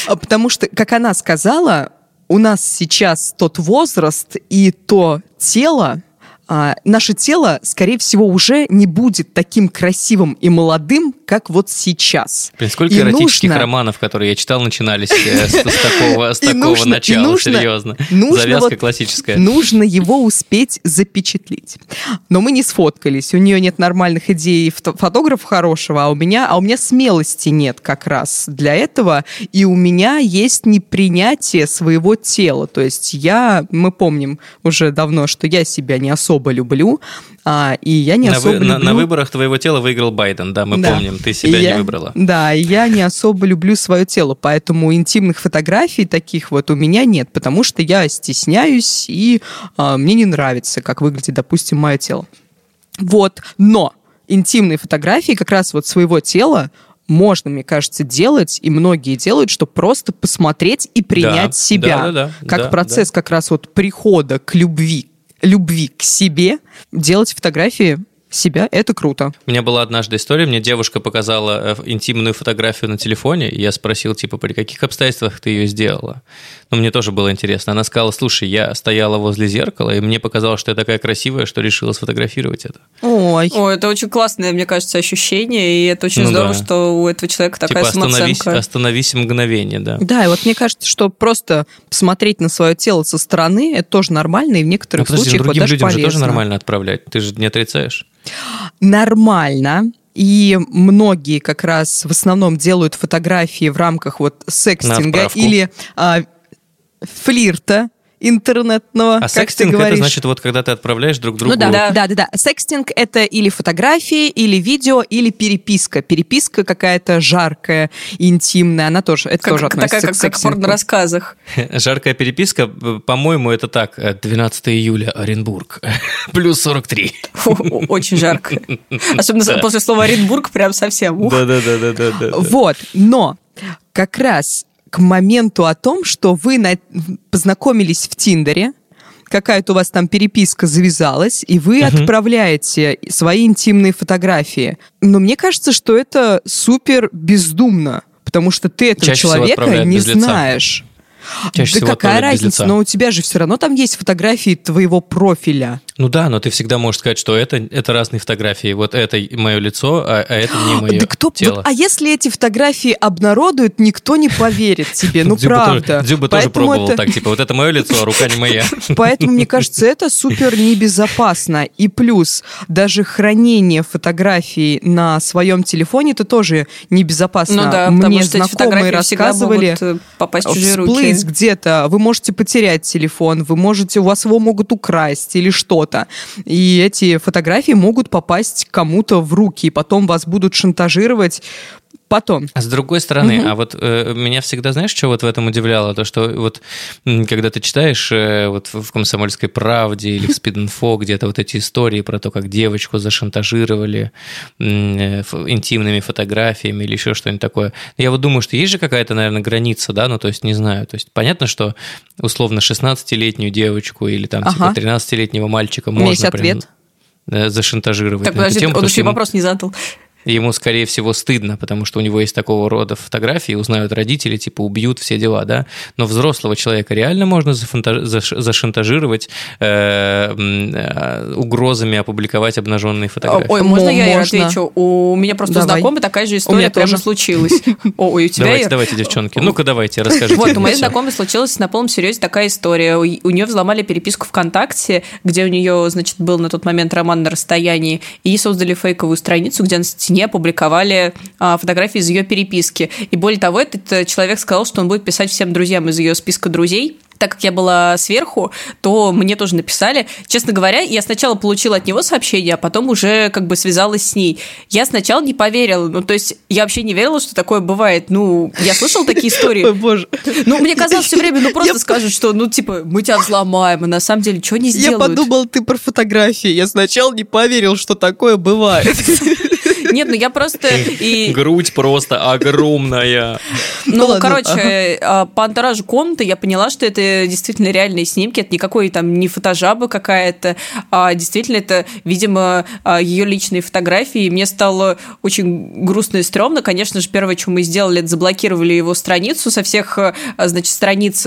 А Потому что, как она сказала, у нас сейчас тот возраст и то тело, а, наше тело, скорее всего, уже не будет таким красивым и молодым, как вот сейчас. Блин, сколько И эротических нужно- романов, которые я читал, начинались э, с, такого, с такого начала, серьезно. Завязка классическая. Нужно его успеть запечатлить. Но мы не сфоткались. У нее нет нормальных идей фото- фотографа хорошего, а у меня, а у меня смелости нет как раз для этого. И у меня есть непринятие своего тела. То есть я, мы помним уже давно, что я себя не особо люблю, а, и я не на, особо вы- на- люблю... на выборах твоего тела выиграл Байден, да, мы Да. помним, ты себя И не я- выбрала. Да, и я не особо люблю свое тело, поэтому интимных фотографий таких вот у меня нет, потому что я стесняюсь, и а, мне не нравится, как выглядит, допустим, мое тело. Вот, но интимные фотографии как раз вот своего тела можно, мне кажется, делать, и многие делают, чтобы просто посмотреть и принять Да, себя. да, да, да, как да, процесс как раз вот прихода к любви, любви к себе, делать фотографии себя, это круто. У меня была однажды история, мне девушка показала э, интимную фотографию на телефоне, и я спросил, типа, при каких обстоятельствах ты ее сделала? Ну, мне тоже было интересно. Она сказала, слушай, я стояла возле зеркала, и мне показалось, что я такая красивая, что решила сфотографировать это. Ой. О, это очень классное, мне кажется, ощущение, и это очень Ну здорово, да. что у этого человека такая типа, остановись, самооценка. остановись мгновение, да. Да, и вот мне кажется, что просто посмотреть на свое тело со стороны, это тоже нормально, и в Ну, некоторых подожди, ну, случаях вот другим даже людям же тоже полезно. нормально отправлять, ты же не отрицаешь. Нормально. И многие как раз в основном делают фотографии в рамках вот секстинга или а, флирта интернетного, А как секстинг ты это значит, вот когда ты отправляешь друг другу... Ну да, Да. да, да, да. Секстинг это или фотографии, или видео, или переписка. Переписка какая-то жаркая, интимная, она тоже, это Как- тоже такая, относится как, к как в секстингу. порно-рассказах. Жаркая переписка, э, по-моему, это так, э, 12 июля, Оренбург, плюс 43. Фу, Очень жарко. Особенно Да. после слова Оренбург прям совсем. ух. Да-да-да-да-да. Вот, но как раз к моменту о том, что вы на- познакомились в Тиндере, какая-то у вас там переписка завязалась, и вы отправляете свои интимные фотографии. Но мне кажется, что это супер бездумно, потому что ты этого Чаще человека не без лица. знаешь. Чаще да какая разница? Но у тебя же все равно там есть фотографии твоего профиля. Ну да, но ты всегда можешь сказать, что это, это разные фотографии. Вот это мое лицо, а, а это не мое да кто, тело. вот, а если эти фотографии обнародуют, никто не поверит тебе, ну Дзюба правда. Тоже, Дзюба тоже Поэтому пробовал это- так, типа, вот это мое лицо, а рука не моя. Поэтому, мне кажется, это супер небезопасно. И плюс, даже хранение фотографий на своем телефоне, это тоже небезопасно. Ну да, Мне потому что эти знакомые рассказывали, могут э, попасть в чужие всплыть руки. где-то, вы можете потерять телефон, вы можете, у вас его могут украсть или что-то. И эти фотографии могут попасть кому-то в руки, и потом вас будут шантажировать потом. А с другой стороны, а вот э, меня всегда, знаешь, что вот в этом удивляло? То, что вот когда ты читаешь э, вот в «Комсомольской правде» или в «Спид-инфо» где-то вот эти истории про то, как девочку зашантажировали э, интимными фотографиями или еще что-нибудь такое. Я вот думаю, что есть же какая-то, наверное, граница, да, ну то есть не знаю. То есть понятно, что условно 16-летнюю девочку или там типа Ага. 13-летнего мальчика можно есть ответ. э, зашантажировать Так, подожди, он еще вопрос не задал. Ему, скорее всего, стыдно, потому что у него есть такого рода фотографии, узнают родители, типа убьют, все дела, да. Но взрослого человека реально можно зашантажировать э, э, угрозами опубликовать обнаженные фотографии. Ой, можно я Можно. отвечу? У меня просто Давай. знакомый такая же У история прямо тоже. случилась. О, Ой, у тебя, давайте, давайте, девчонки. Ну-ка, давайте, расскажите. Вот, у моей знакомой случилась на полном серьезе такая история. У, у нее взломали переписку ВКонтакте, где у нее, значит, был на тот момент роман на расстоянии, и создали фейковую страницу, где на стене опубликовали а, фотографии из ее переписки. И более того, этот э, человек сказал, что он будет писать всем друзьям из ее списка друзей. Так как я была сверху, то мне тоже написали. Честно говоря, я сначала получила от него сообщение, а потом уже как бы связалась с ней. Я сначала не поверила. Ну, то есть я вообще не верила, что такое бывает. Ну, я слышала такие истории. боже. Ну, мне казалось все время, ну просто скажут, что, ну, типа, мы тебя взломаем, а на самом деле, что Я сделают? подумал, ты про фотографии. Я сначала не поверил, что такое бывает. Нет, ну я просто и... Грудь просто огромная. Ну, ладно, короче, а, по антуражу комнаты я поняла, что это действительно реальные снимки, это никакой там не фотожаба какая-то, а действительно это, видимо, ее личные фотографии. И мне стало очень грустно и стрёмно. Конечно же, первое, что мы сделали, это заблокировали его страницу со всех, а, значит, страниц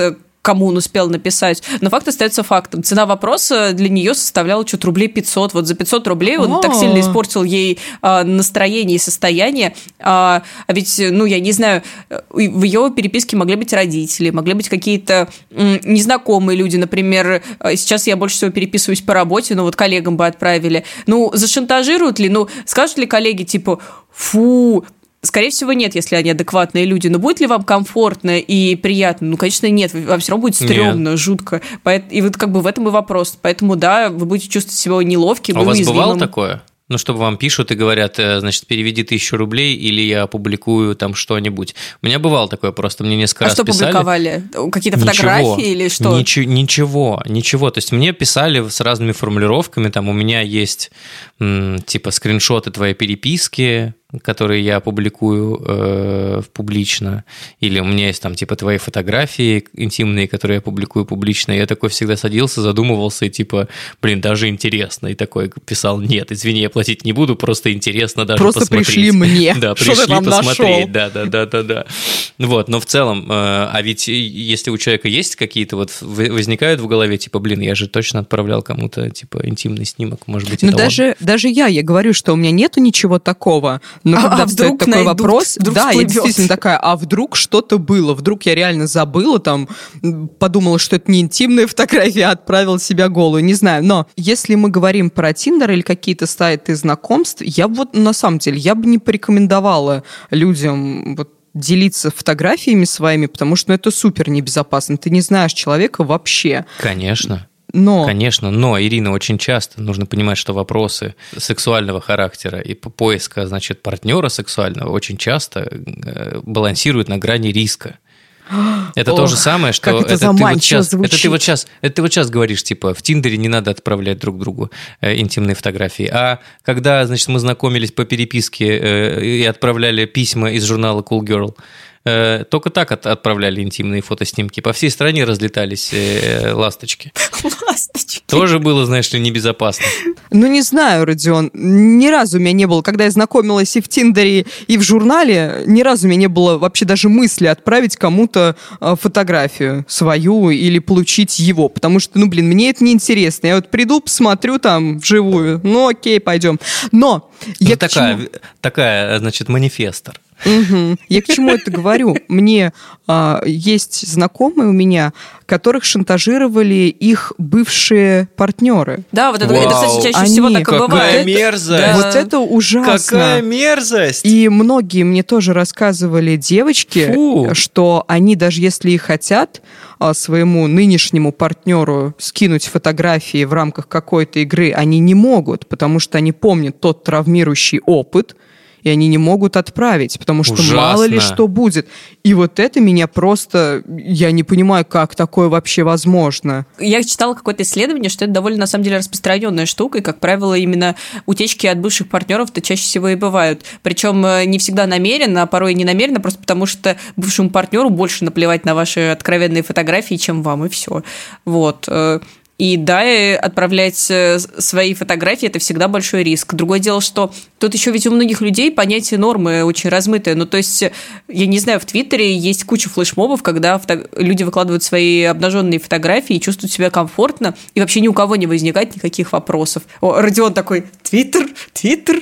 кому он успел написать. Но факт остается фактом. Цена вопроса для нее составляла что-то рублей 500. Вот за 500 рублей он так О. сильно испортил ей а, настроение и состояние. А, а ведь, ну, я не знаю, э, в ее переписке могли быть родители, могли быть какие-то м, незнакомые люди. Например, э, сейчас я больше всего переписываюсь по работе, но вот коллегам бы отправили. Ну, зашантажируют ли? Ну, скажут ли коллеги, типа, фу, Скорее всего, нет, если они адекватные люди. Но будет ли вам комфортно и приятно? Ну, конечно, нет. Вам все равно будет стрёмно, жутко. Поэт- И вот как бы в этом и вопрос. Поэтому, да, вы будете чувствовать себя неловким А и у вас бывало такое? Ну, чтобы вам пишут и говорят, э, значит, переведи тысячу рублей, или я опубликую там что-нибудь. У меня бывало такое просто, мне несколько А раз что писали. публиковали? Какие-то Ничего. фотографии или что? Ничего, ничего, ничего. То есть мне писали с разными формулировками, там у меня есть типа скриншоты твоей переписки, которые я публикую э, публично, или у меня есть там типа твои фотографии интимные, которые я публикую публично. Я такой всегда садился, задумывался и типа, блин, даже интересно. И такой писал, нет, извини, я платить не буду, просто интересно даже Просто посмотреть. пришли мне. Да, Что ты пришли там посмотреть, нашел? да, да, да, да, да. Вот, но в целом, э, а ведь если у человека есть какие-то вот возникают в голове, типа, блин, я же точно отправлял кому-то, типа, интимный снимок, может быть, Ну, это он. даже, даже я, я говорю, что у меня нету ничего такого. Но А- когда а встает вдруг такой найдут? вопрос, Вдруг да, я всплывет? действительно такая, а вдруг что-то было? Вдруг я реально забыла, там, подумала, что это не интимная фотография, а отправила себя голую, не знаю. Но если мы говорим про Тиндер или какие-то сайты знакомств, я бы вот, на самом деле, я бы не порекомендовала людям вот делиться фотографиями своими, потому что ну, это супер небезопасно. Ты не знаешь человека вообще. Конечно. Но Конечно, но, Ирина, очень часто нужно понимать, что вопросы сексуального характера и по- поиска, значит, партнера сексуального очень часто э, балансируют на грани риска. Это то Ох, же самое, что как это ты вот сейчас, это ты вот сейчас, это ты вот сейчас говоришь, типа, в Тиндере не надо отправлять друг другу э, интимные фотографии. А когда, значит, мы знакомились по переписке э, и отправляли письма из журнала Cool Girl, только так от, отправляли интимные фотоснимки. По всей стране разлетались э, ласточки. Ласточки. Тоже было, знаешь ли, небезопасно. Ну, не знаю, Родион. Ни разу у меня не было, когда я знакомилась и в Тиндере, и в журнале, ни разу у меня не было вообще даже мысли отправить кому-то э, фотографию свою или получить его. Потому что, ну, блин, мне это неинтересно. Я вот приду, посмотрю там вживую. Ну, окей, пойдем. Но я Ну, к такая, такая, значит, манифестор. Мгм. Я к чему это говорю? Мне а, есть знакомые у меня, которых шантажировали их бывшие партнеры. Да, вот это, Вау. это, кстати, чаще Они- всего так и Какая бывает. мерзость! Да. Вот это ужасно. Какая мерзость! И многие мне тоже рассказывали девочки, Фу. что они даже если и хотят а, своему нынешнему партнеру скинуть фотографии в рамках какой-то игры, они не могут, потому что они помнят тот травмирующий опыт, и они не могут отправить, потому что Ужасно. мало ли что будет. И вот это меня просто... Я не понимаю, как такое вообще возможно. Я читала какое-то исследование, что это довольно, на самом деле, распространенная штука, и, как правило, именно утечки от бывших партнеров-то чаще всего и бывают. Причем э, не всегда намеренно, а порой и не намеренно, просто потому что бывшему партнеру больше наплевать на ваши откровенные фотографии, чем вам, и все. Вот. Э, И да, и отправлять э, свои фотографии – это всегда большой риск. Другое дело, что тут еще ведь у многих людей понятие нормы очень размытое. Ну, то есть, э, я не знаю, в Твиттере есть куча флешмобов, когда фото- люди выкладывают свои обнаженные фотографии и чувствуют себя комфортно, и вообще ни у кого не возникает никаких вопросов. О, Родион такой, Твиттер, Твиттер.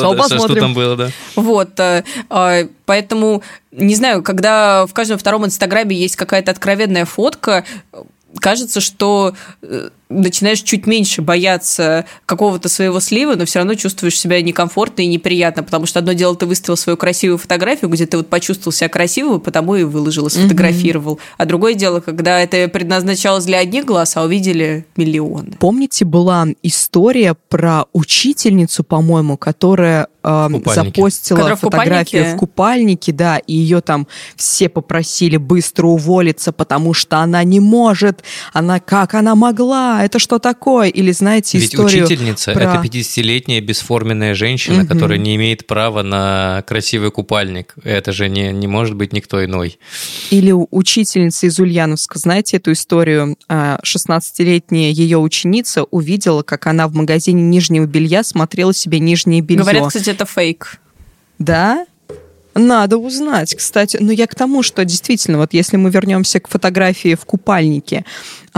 Там посмотрим, что там было, да. Вот, э, э, поэтому, не знаю, когда в каждом втором инстаграме есть какая-то откровенная фотка, кажется, что э, начинаешь чуть меньше бояться какого-то своего слива, но все равно чувствуешь себя некомфортно и неприятно, потому что одно дело, ты выставил свою красивую фотографию, где ты вот почувствовал себя красивым, потому и выложил, и сфотографировал. А другое дело, когда это предназначалось для одних глаз, а увидели миллионы. Помните, была история про учительницу, по-моему, которая э, запостила Которая в фотографию купальнике? в купальнике, да, и ее там все попросили быстро уволиться, потому что она не может, она как она могла, это что такое? Или знаете Ведь историю учительница про- это 50-летняя бесформенная женщина, Мгм. которая не имеет права на красивый купальник. Это же не, не может быть никто иной. Или у- учительница из Ульяновска, знаете эту историю? А, 16-летняя ее ученица увидела, как она в магазине нижнего белья смотрела себе нижнее белье. Говорят, кстати, это фейк. Да? Надо узнать, кстати. Но я к тому, что действительно, вот если мы вернемся к фотографии в купальнике,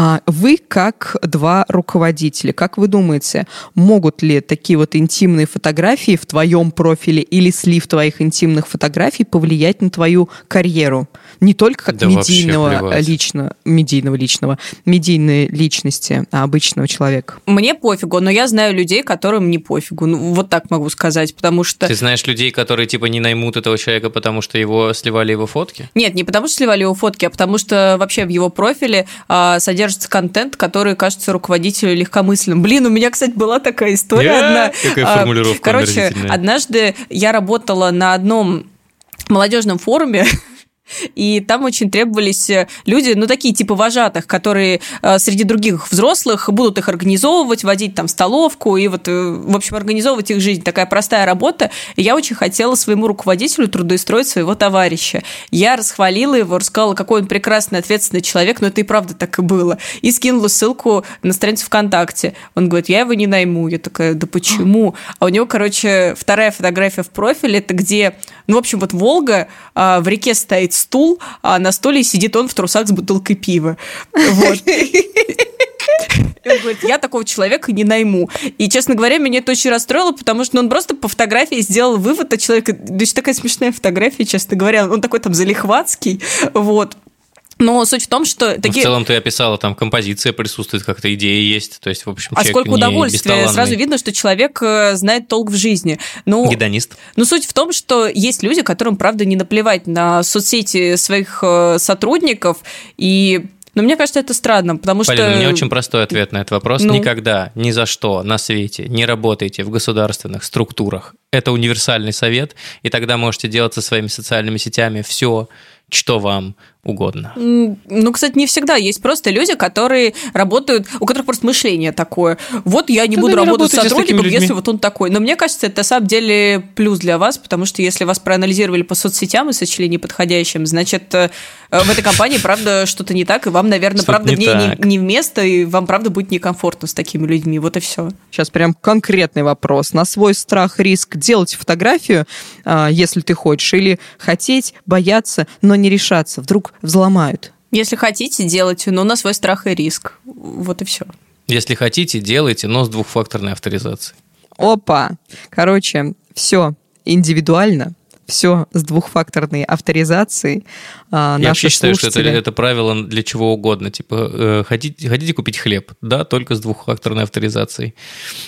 а, вы как два руководителя, как вы думаете, могут ли такие вот интимные фотографии в твоем профиле или слив твоих интимных фотографий повлиять на твою карьеру? Не только как Да медийного личного, медийного личного, медийной личности, а обычного человека. Мне пофигу, но я знаю людей, которым не пофигу. Ну, вот так могу сказать, потому что... Ты знаешь людей, которые типа не наймут этого человека, потому что его сливали его фотки? Нет, не потому что сливали его фотки, а потому что вообще в его профиле а, содержится контент, который кажется руководителю легкомысленным. Блин, у меня, кстати, была такая история Я? одна. Какая А, формулировка Короче, однажды я работала на одном молодежном форуме, и там очень требовались э, люди, ну, такие типа вожатых, которые э, среди других взрослых будут их организовывать, водить там столовку и вот, э, в общем, организовывать их жизнь. Такая простая работа. И я очень хотела своему руководителю трудоустроить своего товарища. Я расхвалила его, рассказала, какой он прекрасный, ответственный человек, но это и правда так и было. И скинула ссылку на страницу ВКонтакте. Он говорит, я его не найму. Я такая, да почему? А у него, короче, вторая фотография в профиле, это где, ну, в общем, вот Волга, а, в реке стоит стул, а на стуле сидит он в трусах с бутылкой пива. Вот. Он говорит, я такого человека не найму. И, честно говоря, меня это очень расстроило, потому что ну, он просто по фотографии сделал вывод от человека. Да еще такая смешная фотография, честно говоря. Он такой там залихватский. Вот. Но суть в том, что Ну, такие... В целом ты описала, там композиция присутствует, как-то идея есть. То есть, в общем, А сколько удовольствия. Сразу видно, что человек э, знает толк в жизни. Ну, Гедонист. Но суть в том, что есть люди, которым, правда, не наплевать на соцсети своих э, сотрудников. И, ну, мне кажется, это странно, потому что... Полина, у меня очень простой ответ на этот вопрос. Ну? Никогда, ни за что на свете не работайте в государственных структурах. Это универсальный совет, и тогда можете делать со своими социальными сетями все, что вам угодно. Ну, кстати, не всегда. Есть просто люди, которые работают, у которых просто мышление такое. Вот я не Тогда буду не работать с сотрудником, с если вот он такой. Но мне кажется, это на самом деле плюс для вас, потому что если вас проанализировали по соцсетям и сочли неподходящим, значит, э, в этой компании, правда, что-то не так, и вам, наверное, правда, в ней не, не вместо, и вам, правда, будет некомфортно с такими людьми. Вот и все. Сейчас прям конкретный вопрос. На свой страх, риск делать фотографию, а, если ты хочешь, или хотеть, бояться, но не решаться. Вдруг взломают. Если хотите, делайте, но на свой страх и риск. Вот и все. Если хотите, делайте, но с двухфакторной авторизацией. Опа! Короче, все индивидуально все с двухфакторной авторизацией. А, Я вообще считаю, что это, это правило для чего угодно. Типа, э, хотите, хотите купить хлеб? Да, только с двухфакторной авторизацией.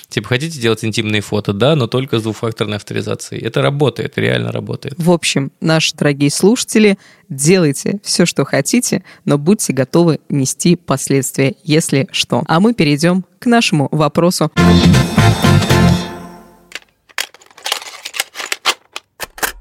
Типа, хотите делать интимные фото? Да, но только с двухфакторной авторизацией. Это работает, реально работает. В общем, наши дорогие слушатели, делайте все, что хотите, но будьте готовы нести последствия, если что. А мы перейдем к нашему вопросу.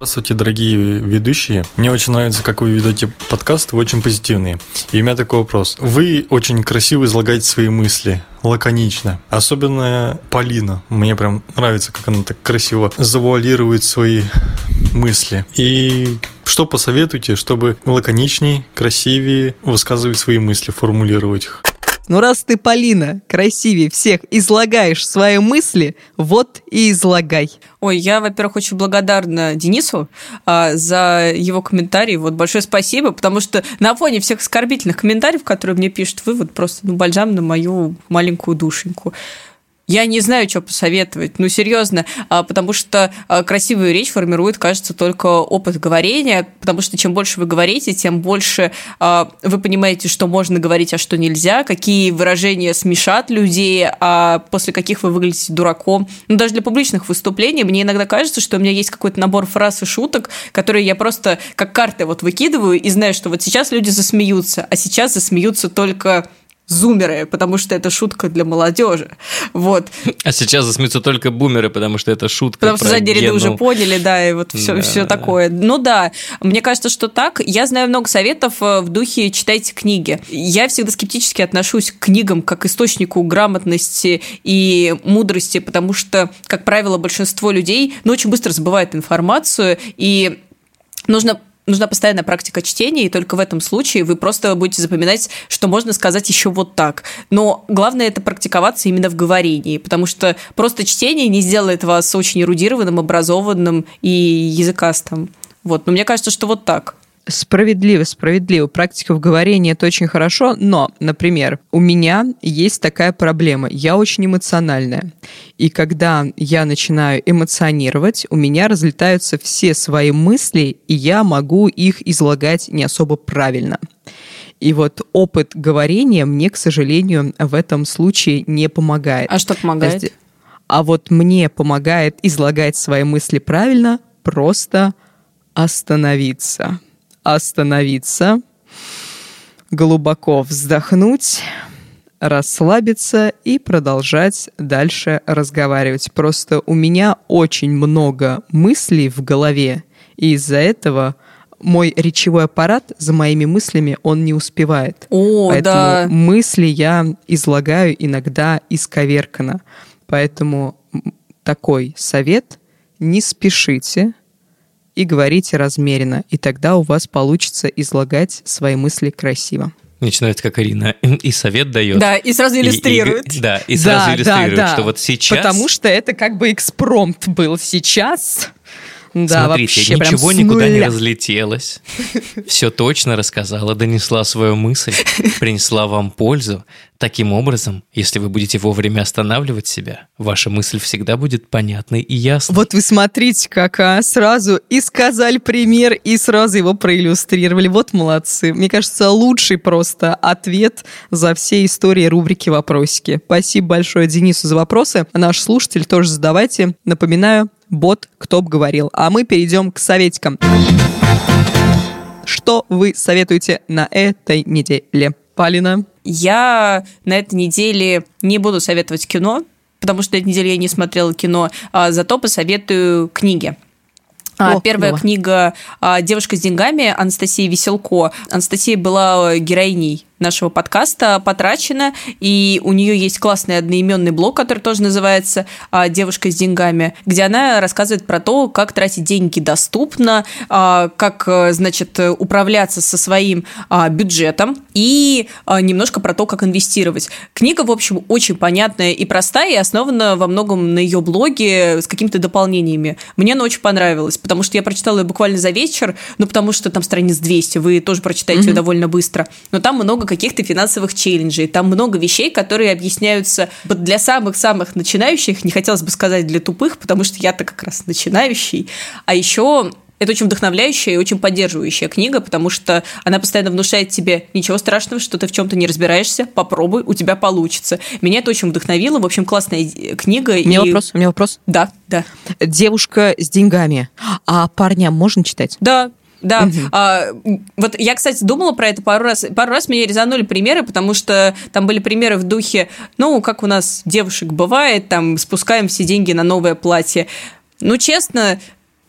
Здравствуйте, дорогие ведущие. Мне очень нравится, как вы ведете подкаст, вы очень позитивные. И у меня такой вопрос. Вы очень красиво излагаете свои мысли, лаконично. Особенно Полина. Мне прям нравится, как она так красиво завуалирует свои мысли. И что посоветуете, чтобы лаконичнее, красивее высказывать свои мысли, формулировать их? Ну раз ты, Полина, красивее всех излагаешь свои мысли, вот и излагай. Ой, я, во-первых, очень благодарна Денису а, за его комментарий. Вот большое спасибо, потому что на фоне всех оскорбительных комментариев, которые мне пишут, вы вот просто ну, бальзам на мою маленькую душеньку. Я не знаю, что посоветовать. Ну, серьезно, а, потому что а, красивую речь формирует, кажется, только опыт говорения, потому что чем больше вы говорите, тем больше а, вы понимаете, что можно говорить, а что нельзя, какие выражения смешат людей, а после каких вы выглядите дураком. Ну, даже для публичных выступлений мне иногда кажется, что у меня есть какой-то набор фраз и шуток, которые я просто как карты вот выкидываю и знаю, что вот сейчас люди засмеются, а сейчас засмеются только зумеры, потому что это шутка для молодежи. Вот. А сейчас засмеются только бумеры, потому что это шутка. Потому что задние ряды уже поняли, да, и вот все, да. все такое. Ну да, мне кажется, что так. Я знаю много советов э, в духе читайте книги. Я всегда скептически отношусь к книгам как источнику грамотности и мудрости, потому что, как правило, большинство людей ну, очень быстро забывает информацию, и нужно нужна постоянная практика чтения, и только в этом случае вы просто будете запоминать, что можно сказать еще вот так. Но главное это практиковаться именно в говорении, потому что просто чтение не сделает вас очень эрудированным, образованным и языкастым. Вот. Но мне кажется, что вот так. Справедливо, справедливо. Практика в говорении – это очень хорошо, но, например, у меня есть такая проблема. Я очень эмоциональная. И когда я начинаю эмоционировать, у меня разлетаются все свои мысли, и я могу их излагать не особо правильно. И вот опыт говорения мне, к сожалению, в этом случае не помогает. А что помогает? А вот мне помогает излагать свои мысли правильно просто остановиться остановиться, глубоко вздохнуть, расслабиться и продолжать дальше разговаривать. Просто у меня очень много мыслей в голове, и из-за этого мой речевой аппарат за моими мыслями он не успевает. О, Поэтому да. мысли я излагаю иногда исковерканно. Поэтому такой совет – не спешите, и говорите размеренно, и тогда у вас получится излагать свои мысли красиво. Начинается как Арина и совет дает. Да, и сразу иллюстрирует. И, и, да, и сразу да, иллюстрирует, да, да. что вот сейчас... Потому что это как бы экспромт был сейчас. Да, Смотрите, вообще ничего никуда не разлетелось. Все точно рассказала, донесла свою мысль, принесла вам пользу. Таким образом, если вы будете вовремя останавливать себя, ваша мысль всегда будет понятной и ясной. Вот вы смотрите, как а, сразу и сказали пример, и сразу его проиллюстрировали. Вот молодцы. Мне кажется, лучший просто ответ за все истории рубрики «Вопросики». Спасибо большое Денису за вопросы. Наш слушатель тоже задавайте. Напоминаю, бот «Кто бы говорил». А мы перейдем к советикам. Что вы советуете на этой неделе? Полина? Я на этой неделе не буду советовать кино, потому что на этой неделе я не смотрела кино, а зато посоветую книги. А, О, Первая клево. книга а, «Девушка с деньгами» Анастасии Веселко. Анастасия была героиней нашего подкаста «Потрачено», и у нее есть классный одноименный блог, который тоже называется а, «Девушка с деньгами», где она рассказывает про то, как тратить деньги доступно, а, как, э, значит, управляться со своим а, бюджетом и немножко про то, как инвестировать. Книга, в общем, очень понятная и простая, и основана во многом на ее блоге с какими-то дополнениями. Мне она очень понравилась, потому что я прочитала ее буквально за вечер, ну, потому что там страниц 200, вы тоже прочитаете ее довольно быстро, но там много каких-то финансовых челленджей, там много вещей, которые объясняются для самых-самых начинающих, не хотелось бы сказать для тупых, потому что я-то как раз начинающий, а еще это очень вдохновляющая и очень поддерживающая книга, потому что она постоянно внушает тебе ничего страшного, что ты в чем-то не разбираешься, попробуй, у тебя получится. Меня это очень вдохновило. В общем, классная э, книга. У меня и- вопрос, у меня вопрос. Да, да. Девушка с деньгами. А парням можно читать? Да, да. А, вот я, кстати, думала про это пару раз. Пару раз меня резанули примеры, потому что там были примеры в духе, ну, как у нас девушек бывает, там, спускаем все деньги на новое платье. Ну, честно,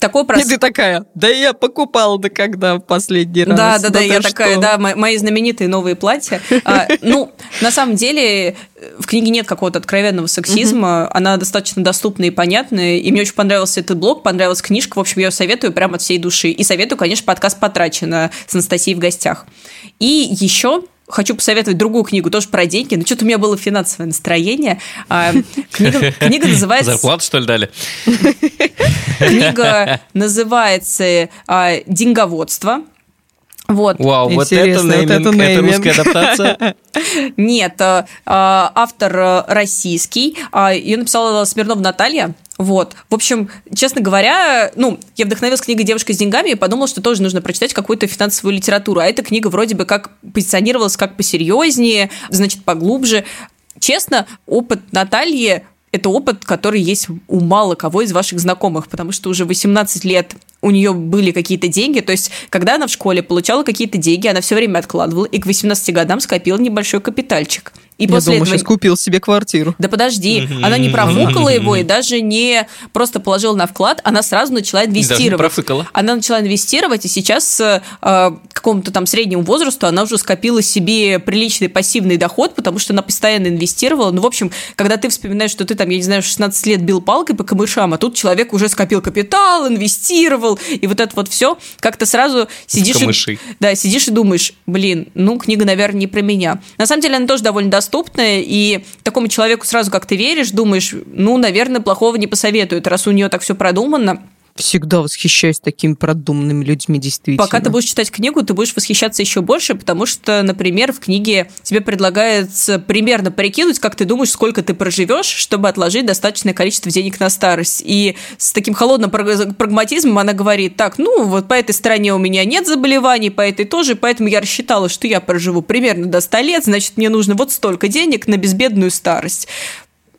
такой И простой... ты такая, да я покупала, да когда в последний раз? Да, да, да, ты я что? такая, да, мо- мои знаменитые новые платья. А, ну, на самом деле, в книге нет какого-то откровенного сексизма, она достаточно доступная и понятная, и мне очень понравился этот блог, понравилась книжка, в общем, я ее советую прямо от всей души. И советую, конечно, подкаст «Потрачено» с Анастасией в гостях. И еще хочу посоветовать другую книгу, тоже про деньги, но что-то у меня было финансовое настроение. А, Книга, книга называется... Зарплату, что ли, дали? Книга называется а, «Деньговодство». Вот. Вау, вот это Интересно, вот нейминг, это это нейминг. русская адаптация. Нет, а, автор российский, ее написала Смирнова Наталья. Вот. В общем, честно говоря, ну, я вдохновилась книгой «Девушка с деньгами» и подумала, что тоже нужно прочитать какую-то финансовую литературу. А эта книга вроде бы как позиционировалась как посерьезнее, значит, поглубже. Честно, опыт Натальи это опыт, который есть у мало кого из ваших знакомых, потому что уже 18 лет у нее были какие-то деньги, то есть когда она в школе получала какие-то деньги, она все время откладывала и к 18 годам скопила небольшой капитальчик. И Я после думаю, этого... сейчас купил себе квартиру. Да подожди, она не профукала его и даже не просто положила на вклад, она сразу начала Даже не инвестировать. профыкала. Она начала инвестировать, и сейчас э, к какому-то там среднему возрасту она уже скопила себе приличный пассивный доход, потому что она постоянно инвестировала. Ну, в общем, когда ты вспоминаешь, что ты там, я не знаю, в 16 лет бил палкой по камышам, а тут человек уже скопил капитал, инвестировал, и вот это вот все, как-то сразу сидишь и, да, сидишь и думаешь, блин, ну, книга, наверное, не про меня. На самом деле она тоже довольно доступная, и такому человеку сразу как ты веришь, думаешь, ну, наверное, плохого не посоветуют, раз у нее так все продумано. Всегда восхищаюсь такими продуманными людьми, действительно. Пока ты будешь читать книгу, ты будешь восхищаться еще больше, потому что, например, в книге тебе предлагается примерно прикинуть, как ты думаешь, сколько ты проживешь, чтобы отложить достаточное количество денег на старость. И с таким холодным праг- прагматизмом она говорит, так, ну, вот по этой стороне у меня нет заболеваний, по этой тоже, поэтому я рассчитала, что я проживу примерно до 100 лет, значит, мне нужно вот столько денег на безбедную старость.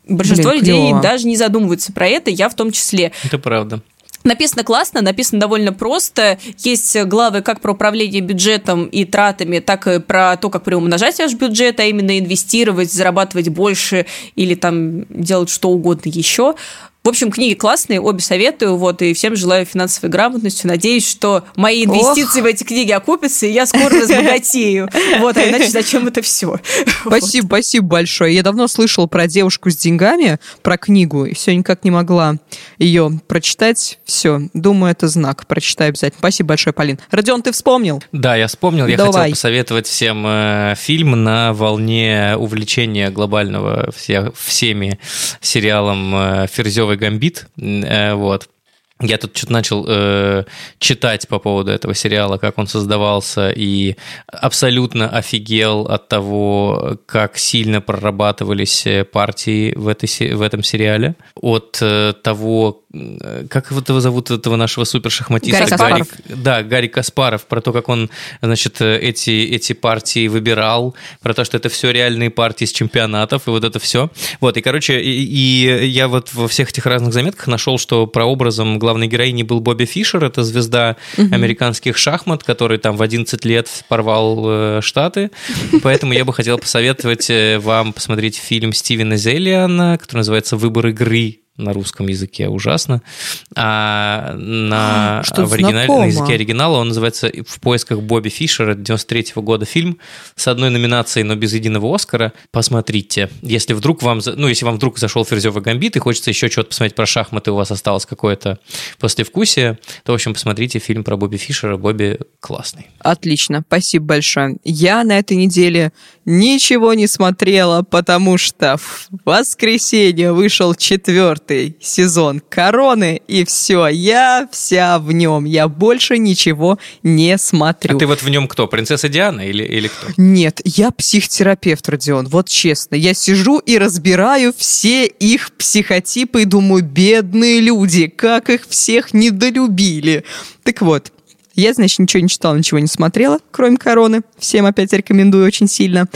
Большинство Блин, людей клёво. даже не задумываются про это, я в том числе. Это правда. Написано классно, написано довольно просто. Есть главы как про управление бюджетом и тратами, так и про то, как приумножать ваш бюджет, а именно инвестировать, зарабатывать больше или там делать что угодно еще. В общем, книги классные, обе советую, вот, и всем желаю финансовой грамотности. Надеюсь, что мои инвестиции в эти книги окупятся, и я скоро разбогатею. Вот, а иначе зачем это все? Спасибо, спасибо большое. Я давно слышала про девушку с деньгами, про книгу, и все никак не могла ее прочитать. Все, думаю, это знак. Прочитаю обязательно. Спасибо большое, Полин. Родион, ты вспомнил? Да, я вспомнил. Я Давай. хотел посоветовать всем э, фильм на волне увлечения глобального все- всеми сериалом э, «Ферзевый гамбит». Э, вот. Я тут что-то начал э, читать по поводу этого сериала, как он создавался, и абсолютно офигел от того, как сильно прорабатывались э, партии в, этой, в этом сериале. От э, того, как вот его зовут, этого нашего супершахматиста? Гарри Каспаров. Да, Гарри Каспаров, про то, как он, значит, э, эти, эти партии выбирал, про то, что это все реальные партии с чемпионатов, и вот это все. Вот, и, короче, и, и я вот во всех этих разных заметках нашел, что прообразом главной героини был Бобби Фишер, это звезда американских шахмат, который там в 11 лет порвал э, Штаты, поэтому я бы хотел посоветовать э, вам посмотреть фильм Стивена Зелиана, который называется «Выбор игры», на русском языке ужасно. А на, Что-то в оригинале, знакомо. на языке оригинала он называется «В поисках Бобби Фишера», 93 года фильм с одной номинацией, но без единого Оскара. Посмотрите. Если вдруг вам, ну, если вам вдруг зашел «Ферзевый гамбит» и хочется еще что-то посмотреть про шахматы, у вас осталось какое-то послевкусие, то, в общем, посмотрите фильм про Бобби Фишера. Бобби классный. Отлично, спасибо большое. Я на этой неделе ничего не смотрела, потому что в воскресенье вышел четвертый сезон Короны, и все, я вся в нем. Я больше ничего не смотрю. А ты вот в нем кто? Принцесса Диана или, или кто? Нет, я психотерапевт, Родион, вот честно. Я сижу и разбираю все их психотипы и думаю, бедные люди, как их всех недолюбили. Так вот, я, значит, ничего не читала, ничего не смотрела, кроме короны. Всем опять рекомендую очень сильно.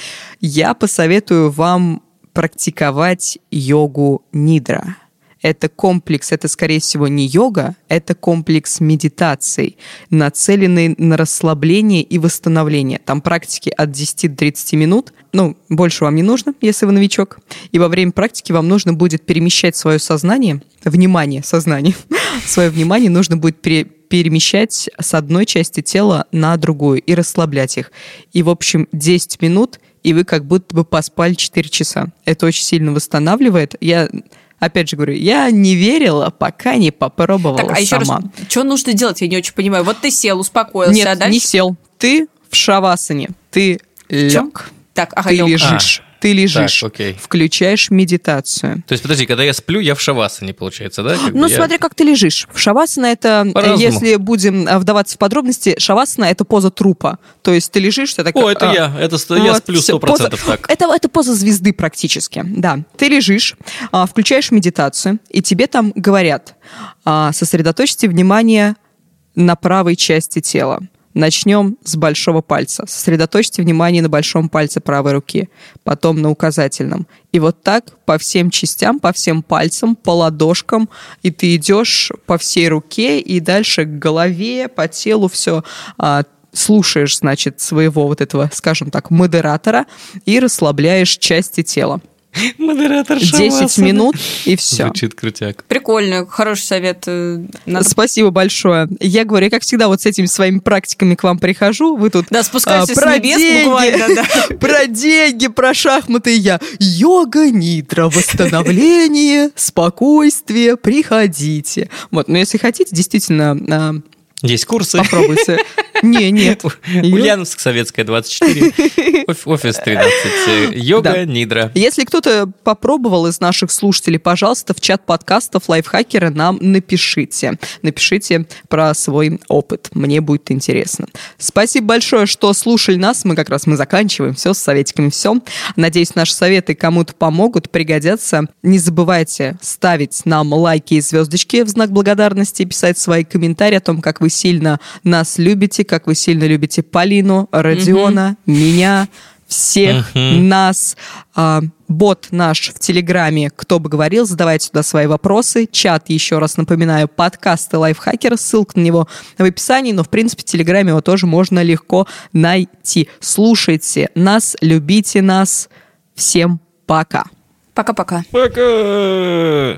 Я посоветую вам практиковать йогу нидра. Это комплекс, это, скорее всего, не йога, это комплекс медитаций, нацеленный на расслабление и восстановление. Там практики от 10 до 30 минут. Ну, больше вам не нужно, если вы новичок. И во время практики вам нужно будет перемещать свое сознание, внимание, сознание, свое внимание нужно будет пере- перемещать с одной части тела на другую и расслаблять их. И, в общем, 10 минут, и вы как будто бы поспали 4 часа. Это очень сильно восстанавливает. Я Опять же говорю, я не верила, пока не попробовала Так, а еще сама. раз, что нужно делать, я не очень понимаю. Вот ты сел, успокоился, Нет, а дальше? не сел. Ты в шавасане. Ты лег. Так, ага, Ты лежишь. Ты лежишь. Так, окей. Включаешь медитацию. То есть, подожди, когда я сплю, я в шавасане, получается, да? Как Ну, я- смотри, как ты лежишь. В шавасана это, э, По-разному. если будем э, вдаваться в подробности, шавасана это поза трупа. То есть ты лежишь, ты такой... О, это а, я, это сто- я Вот, сплю всё, 100% поза- так. Это, это поза звезды практически, да. Ты лежишь, а, включаешь медитацию, и тебе там говорят, а, сосредоточьте внимание на правой части тела. Начнем с большого пальца. Сосредоточьте внимание на большом пальце правой руки, потом на указательном. И вот так по всем частям, по всем пальцам, по ладошкам, и ты идешь по всей руке и дальше к голове, по телу все слушаешь, значит, своего вот этого, скажем так, модератора и расслабляешь части тела. Модератор 10 шавасаны. минут и все. Звучит крутяк. Прикольно, хороший совет. э, Надо... Спасибо большое. Я говорю, я, как всегда, вот с этими своими практиками к вам прихожу, вы тут Да, спускайся а, с про небес деньги, буквально, да. про деньги, про шахматы и я. Йога, нитро, восстановление, спокойствие, приходите. Вот, но если хотите, действительно, а, Есть курсы. попробуйте. Не, нет. Ульяновск, Советская, 24. Оф- Офис 13. э, Йога, Да. нидра. Если кто-то попробовал из наших слушателей, пожалуйста, в чат подкастов лайфхакера нам напишите. Напишите про свой опыт. Мне будет интересно. Спасибо большое, что слушали нас. Мы как раз мы заканчиваем все с советиками. Все. Надеюсь, наши советы кому-то помогут, пригодятся. Не забывайте ставить нам лайки и звездочки в знак благодарности, писать свои комментарии о том, как вы сильно нас любите, как вы сильно любите Полину, Родиона, меня, всех Мгм. нас. А, бот наш в Телеграме «Кто бы говорил», задавайте туда свои вопросы. Чат, еще раз напоминаю, подкасты Лайфхакера, ссылка на него в описании, но, в принципе, в Телеграме его тоже можно легко найти. Слушайте нас, любите нас. Всем пока. Пока-пока. Пока!